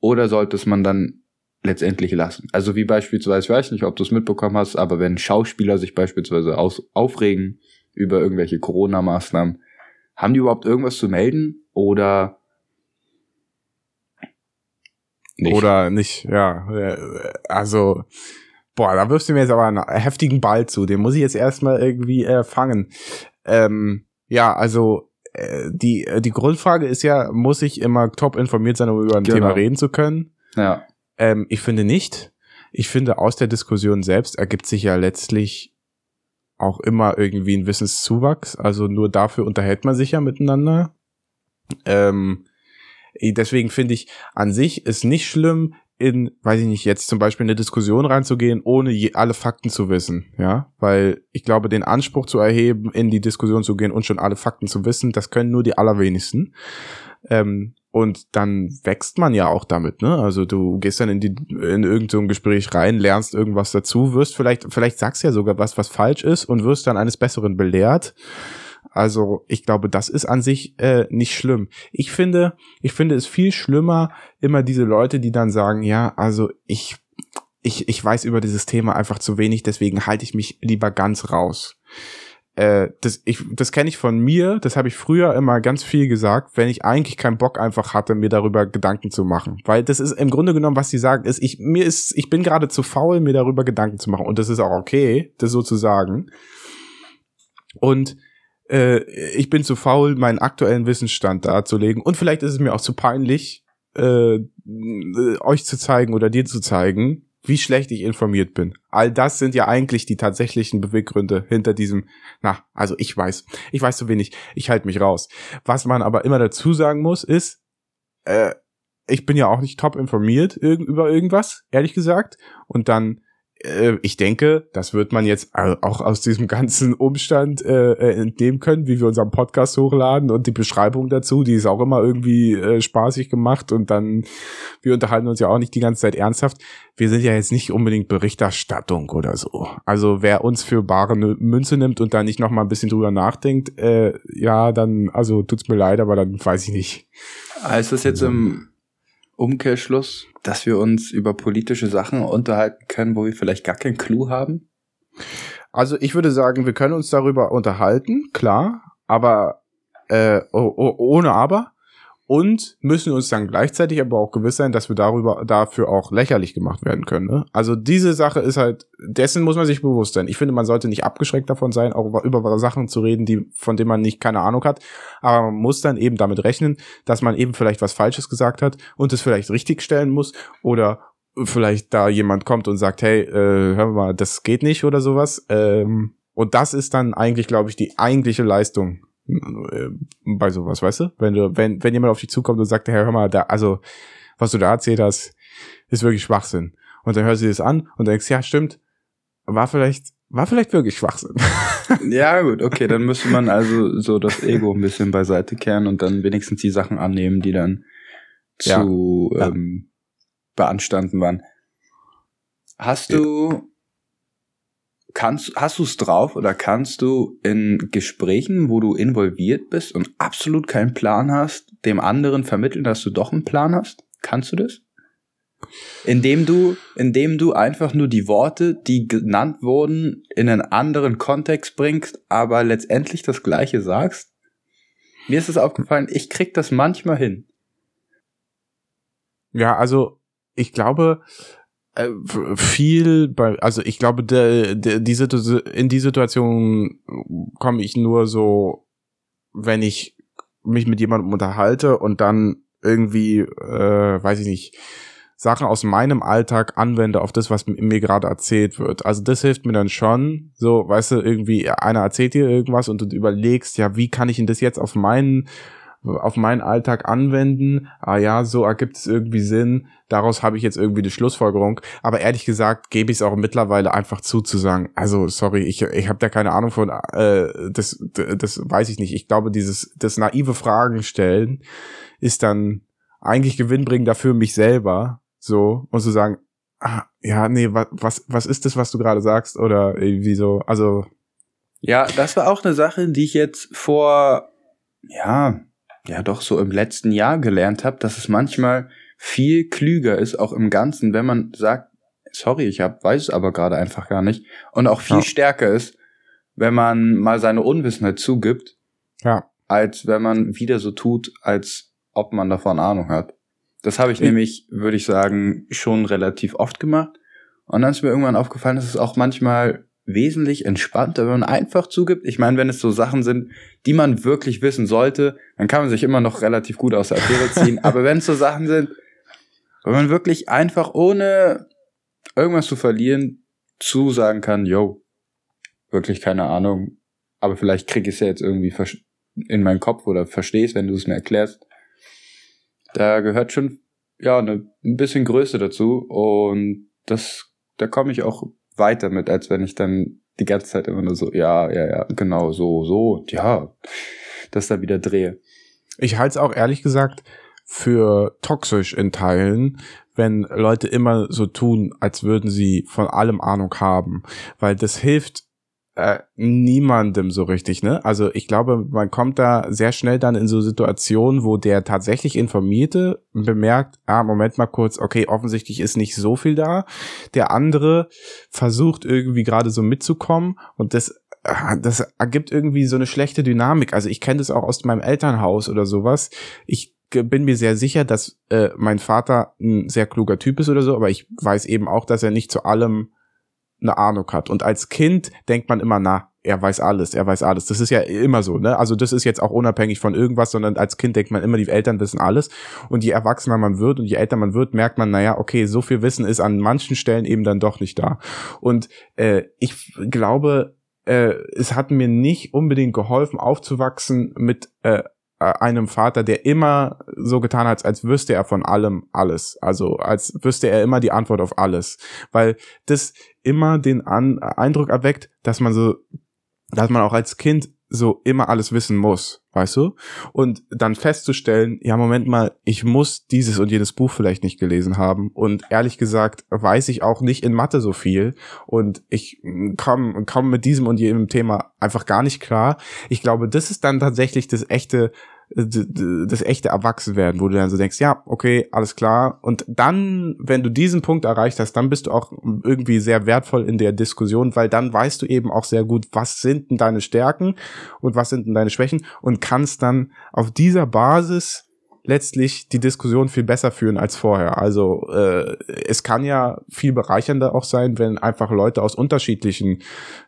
Oder sollte es man dann letztendlich lassen? Also wie beispielsweise, ich weiß nicht, ob du es mitbekommen hast, aber wenn Schauspieler sich beispielsweise aus, aufregen über irgendwelche Corona-Maßnahmen, haben die überhaupt irgendwas zu melden oder nicht? Oder nicht, ja. Also, boah, da wirfst du mir jetzt aber einen heftigen Ball zu. Den muss ich jetzt erstmal irgendwie äh, fangen. Ähm, ja, also äh, die, äh, die Grundfrage ist ja, muss ich immer top informiert sein, um über ein genau. Thema reden zu können? Ja. Ähm, ich finde nicht. Ich finde, aus der Diskussion selbst ergibt sich ja letztlich auch immer irgendwie ein Wissenszuwachs. Also nur dafür unterhält man sich ja miteinander. Ähm, deswegen finde ich an sich ist nicht schlimm, in, weiß ich nicht, jetzt zum Beispiel eine Diskussion reinzugehen, ohne je, alle Fakten zu wissen, ja, weil ich glaube, den Anspruch zu erheben, in die Diskussion zu gehen und schon alle Fakten zu wissen, das können nur die allerwenigsten. Ähm, und dann wächst man ja auch damit, ne? Also du gehst dann in die in irgendein Gespräch rein, lernst irgendwas dazu, wirst vielleicht vielleicht sagst ja sogar was, was falsch ist und wirst dann eines Besseren belehrt. Also ich glaube, das ist an sich äh, nicht schlimm. Ich finde, ich finde es viel schlimmer immer diese Leute, die dann sagen, ja, also ich ich ich weiß über dieses Thema einfach zu wenig, deswegen halte ich mich lieber ganz raus äh, das, ich, das kenne ich von mir, das habe ich früher immer ganz viel gesagt, wenn ich eigentlich keinen Bock einfach hatte, mir darüber Gedanken zu machen. Weil das ist im Grunde genommen, was sie sagen, ist, ich, mir ist, ich bin gerade zu faul, mir darüber Gedanken zu machen. Und das ist auch okay, das so zu sagen. Und äh, ich bin zu faul, meinen aktuellen Wissensstand darzulegen. Und vielleicht ist es mir auch zu peinlich, äh, euch zu zeigen oder dir zu zeigen, wie schlecht ich informiert bin. All das sind ja eigentlich die tatsächlichen Beweggründe hinter diesem, na, also ich weiß, ich weiß zu wenig, ich halte mich raus. Was man aber immer dazu sagen muss, ist, äh, ich bin ja auch nicht top informiert irg über irgendwas, ehrlich gesagt. Und dann äh, ich denke, das wird man jetzt auch aus diesem ganzen Umstand äh, äh, entnehmen können, wie wir unseren Podcast hochladen und die Beschreibung dazu, die ist auch immer irgendwie äh, spaßig gemacht und dann, wir unterhalten uns ja auch nicht die ganze Zeit ernsthaft. Wir sind ja jetzt nicht unbedingt Berichterstattung oder so. Also wer uns für bare Münze nimmt und da nicht noch mal ein bisschen drüber nachdenkt, äh, ja, dann, also tut's mir leid, aber dann weiß ich nicht. Heißt das jetzt im Umkehrschluss, dass wir uns über politische Sachen unterhalten können, wo wir vielleicht gar keinen Clou haben? Also ich würde sagen, wir können uns darüber unterhalten, klar, aber äh, ohne aber und müssen uns dann gleichzeitig aber auch gewiss sein, dass wir darüber dafür auch lächerlich gemacht werden können. Ne? Also diese Sache ist halt, dessen muss man sich bewusst sein. Ich finde, man sollte nicht abgeschreckt davon sein, auch über, über Sachen zu reden, die von denen man nicht keine Ahnung hat. Aber man muss dann eben damit rechnen, dass man eben vielleicht was Falsches gesagt hat und es vielleicht richtig stellen muss oder vielleicht da jemand kommt und sagt, hey, äh, hör mal, das geht nicht oder sowas. Ähm, und das ist dann eigentlich, glaube ich, die eigentliche Leistung bei sowas, weißt du? Wenn du, wenn, wenn jemand auf dich zukommt und sagt, Herr, hör mal, da, also, was du da erzählt hast, ist wirklich Schwachsinn. Und dann hörst du das an und denkst, ja, stimmt, war vielleicht, war vielleicht wirklich Schwachsinn. ja, gut, okay, dann müsste man also so das Ego ein bisschen beiseite kehren und dann wenigstens die Sachen annehmen, die dann zu ja. Ähm, beanstanden waren. Hast du kannst, hast du es drauf oder kannst du in Gesprächen, wo du involviert bist und absolut keinen Plan hast, dem anderen vermitteln, dass du doch einen Plan hast? Kannst du das? Indem du, indem du einfach nur die Worte, die genannt wurden, in einen anderen Kontext bringst, aber letztendlich das Gleiche sagst? Mir ist es aufgefallen, ich krieg das manchmal hin. Ja, also ich glaube, viel bei, also ich glaube, de, de, die in die Situation komme ich nur so, wenn ich mich mit jemandem unterhalte und dann irgendwie, äh, weiß ich nicht, Sachen aus meinem Alltag anwende auf das, was mir gerade erzählt wird. Also das hilft mir dann schon. So, weißt du, irgendwie einer erzählt dir irgendwas und du überlegst, ja, wie kann ich denn das jetzt auf meinen auf meinen Alltag anwenden. Ah ja, so ergibt es irgendwie Sinn. Daraus habe ich jetzt irgendwie die Schlussfolgerung. Aber ehrlich gesagt gebe ich es auch mittlerweile einfach zu, zu sagen, also sorry, ich, ich habe da keine Ahnung von, äh, das, das weiß ich nicht. Ich glaube, dieses, das naive Fragen stellen ist dann eigentlich gewinnbringend dafür mich selber, so, und zu sagen, ah, ja, nee, was, was, was ist das, was du gerade sagst? Oder irgendwie so, also. Ja, das war auch eine Sache, die ich jetzt vor, ja, ja doch so im letzten Jahr gelernt habe, dass es manchmal viel klüger ist, auch im Ganzen, wenn man sagt, sorry, ich hab, weiß es aber gerade einfach gar nicht, und auch viel ja. stärker ist, wenn man mal seine Unwissenheit zugibt, ja. als wenn man wieder so tut, als ob man davon Ahnung hat. Das habe ich, ich nämlich, würde ich sagen, schon relativ oft gemacht. Und dann ist mir irgendwann aufgefallen, dass es auch manchmal wesentlich entspannter, wenn man einfach zugibt. Ich meine, wenn es so Sachen sind, die man wirklich wissen sollte, dann kann man sich immer noch relativ gut aus der Affäre ziehen. Aber wenn es so Sachen sind, wenn man wirklich einfach ohne irgendwas zu verlieren zusagen kann, yo, wirklich keine Ahnung, aber vielleicht krieg ich es ja jetzt irgendwie in meinen Kopf oder verstehst, wenn du es mir erklärst. Da gehört schon ja eine, ein bisschen Größe dazu und das da komme ich auch weiter mit, als wenn ich dann die ganze Zeit immer nur so ja ja ja genau so so ja das da wieder drehe. Ich halte es auch ehrlich gesagt für toxisch in Teilen, wenn Leute immer so tun, als würden sie von allem Ahnung haben, weil das hilft äh, niemandem so richtig, ne? Also ich glaube, man kommt da sehr schnell dann in so Situationen, wo der tatsächlich Informierte bemerkt, ah, Moment mal kurz, okay, offensichtlich ist nicht so viel da. Der andere versucht irgendwie gerade so mitzukommen und das äh, das ergibt irgendwie so eine schlechte Dynamik. Also ich kenne das auch aus meinem Elternhaus oder sowas. Ich bin mir sehr sicher, dass äh, mein Vater ein sehr kluger Typ ist oder so, aber ich weiß eben auch, dass er nicht zu allem eine Ahnung hat. Und als Kind denkt man immer, na, er weiß alles, er weiß alles. Das ist ja immer so, ne? Also das ist jetzt auch unabhängig von irgendwas, sondern als Kind denkt man immer, die Eltern wissen alles. Und je erwachsener man wird und je älter man wird, merkt man, naja, okay, so viel Wissen ist an manchen Stellen eben dann doch nicht da. Und äh, ich glaube, äh, es hat mir nicht unbedingt geholfen, aufzuwachsen mit äh, einem Vater, der immer so getan hat, als wüsste er von allem alles. Also als wüsste er immer die Antwort auf alles. Weil das immer den An Eindruck erweckt, dass man so, dass man auch als Kind so immer alles wissen muss, weißt du? Und dann festzustellen, ja, Moment mal, ich muss dieses und jenes Buch vielleicht nicht gelesen haben. Und ehrlich gesagt weiß ich auch nicht in Mathe so viel. Und ich komme komm mit diesem und jenem Thema einfach gar nicht klar. Ich glaube, das ist dann tatsächlich das echte das echte Erwachsenwerden, wo du dann so denkst, ja, okay, alles klar. Und dann, wenn du diesen Punkt erreicht hast, dann bist du auch irgendwie sehr wertvoll in der Diskussion, weil dann weißt du eben auch sehr gut, was sind denn deine Stärken und was sind denn deine Schwächen und kannst dann auf dieser Basis letztlich die Diskussion viel besser führen als vorher. Also äh, es kann ja viel bereichernder auch sein, wenn einfach Leute aus unterschiedlichen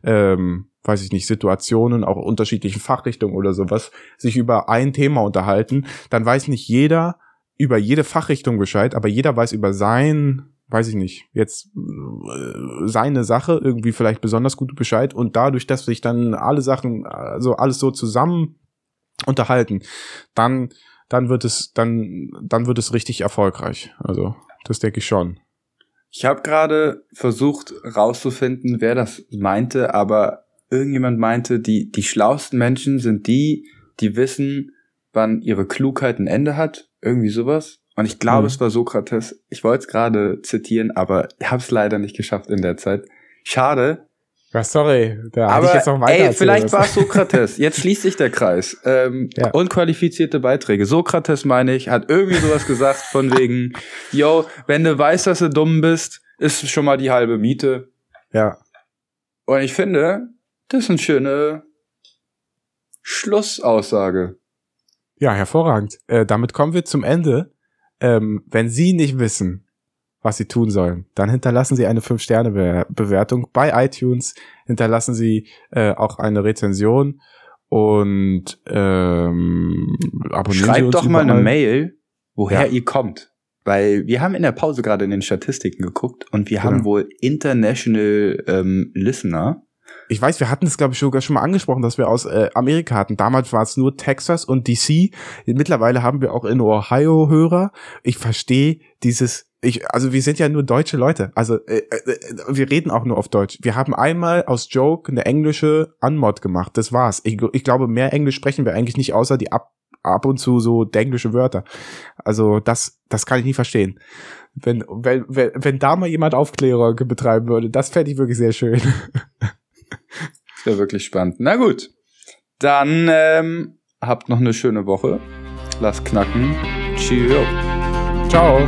ähm, weiß ich nicht, Situationen, auch unterschiedlichen Fachrichtungen oder sowas, sich über ein Thema unterhalten, dann weiß nicht jeder über jede Fachrichtung Bescheid, aber jeder weiß über sein, weiß ich nicht, jetzt äh, seine Sache irgendwie vielleicht besonders gut Bescheid und dadurch, dass sich dann alle Sachen, also alles so zusammen unterhalten, dann, dann wird es, dann, dann wird es richtig erfolgreich. Also, das denke ich schon. Ich habe gerade versucht rauszufinden, wer das meinte, aber irgendjemand meinte, die, die schlauesten Menschen sind die, die wissen, wann ihre Klugheit ein Ende hat. Irgendwie sowas. Und ich glaube, mhm. es war Sokrates. Ich wollte es gerade zitieren, aber ich habe es leider nicht geschafft in der Zeit. Schade. Ja, sorry, da aber, ich jetzt noch weiter ey, vielleicht war es Sokrates. Jetzt schließt sich der Kreis. Ähm, ja. Unqualifizierte Beiträge. Sokrates, meine ich, hat irgendwie sowas gesagt von wegen, yo, wenn du weißt, dass du dumm bist, ist schon mal die halbe Miete. Ja. Und ich finde, das ist eine schöne Schlussaussage. Ja, hervorragend. Äh, damit kommen wir zum Ende. Ähm, wenn Sie nicht wissen, was Sie tun sollen, dann hinterlassen Sie eine 5-Sterne-Bewertung bei iTunes, hinterlassen Sie äh, auch eine Rezension und ähm, abonnieren Schreibt Sie uns doch mal eine Mail, woher ja. ihr kommt. Weil wir haben in der Pause gerade in den Statistiken geguckt und wir genau. haben wohl International ähm, Listener. Ich weiß, wir hatten es, glaube ich, sogar schon mal angesprochen, dass wir aus äh, Amerika hatten. Damals war es nur Texas und DC. Mittlerweile haben wir auch in Ohio Hörer. Ich verstehe dieses ich, also wir sind ja nur deutsche Leute. Also äh, äh, wir reden auch nur auf Deutsch. Wir haben einmal aus Joke eine englische Unmod gemacht. Das war's. Ich, ich glaube, mehr Englisch sprechen wir eigentlich nicht, außer die ab, ab und zu so englische Wörter. Also das, das kann ich nicht verstehen. Wenn, wenn, wenn, wenn da mal jemand Aufklärung betreiben würde, das fände ich wirklich sehr schön. Das wäre wirklich spannend. Na gut. Dann ähm, habt noch eine schöne Woche. Lasst knacken. Cheerio. Ciao.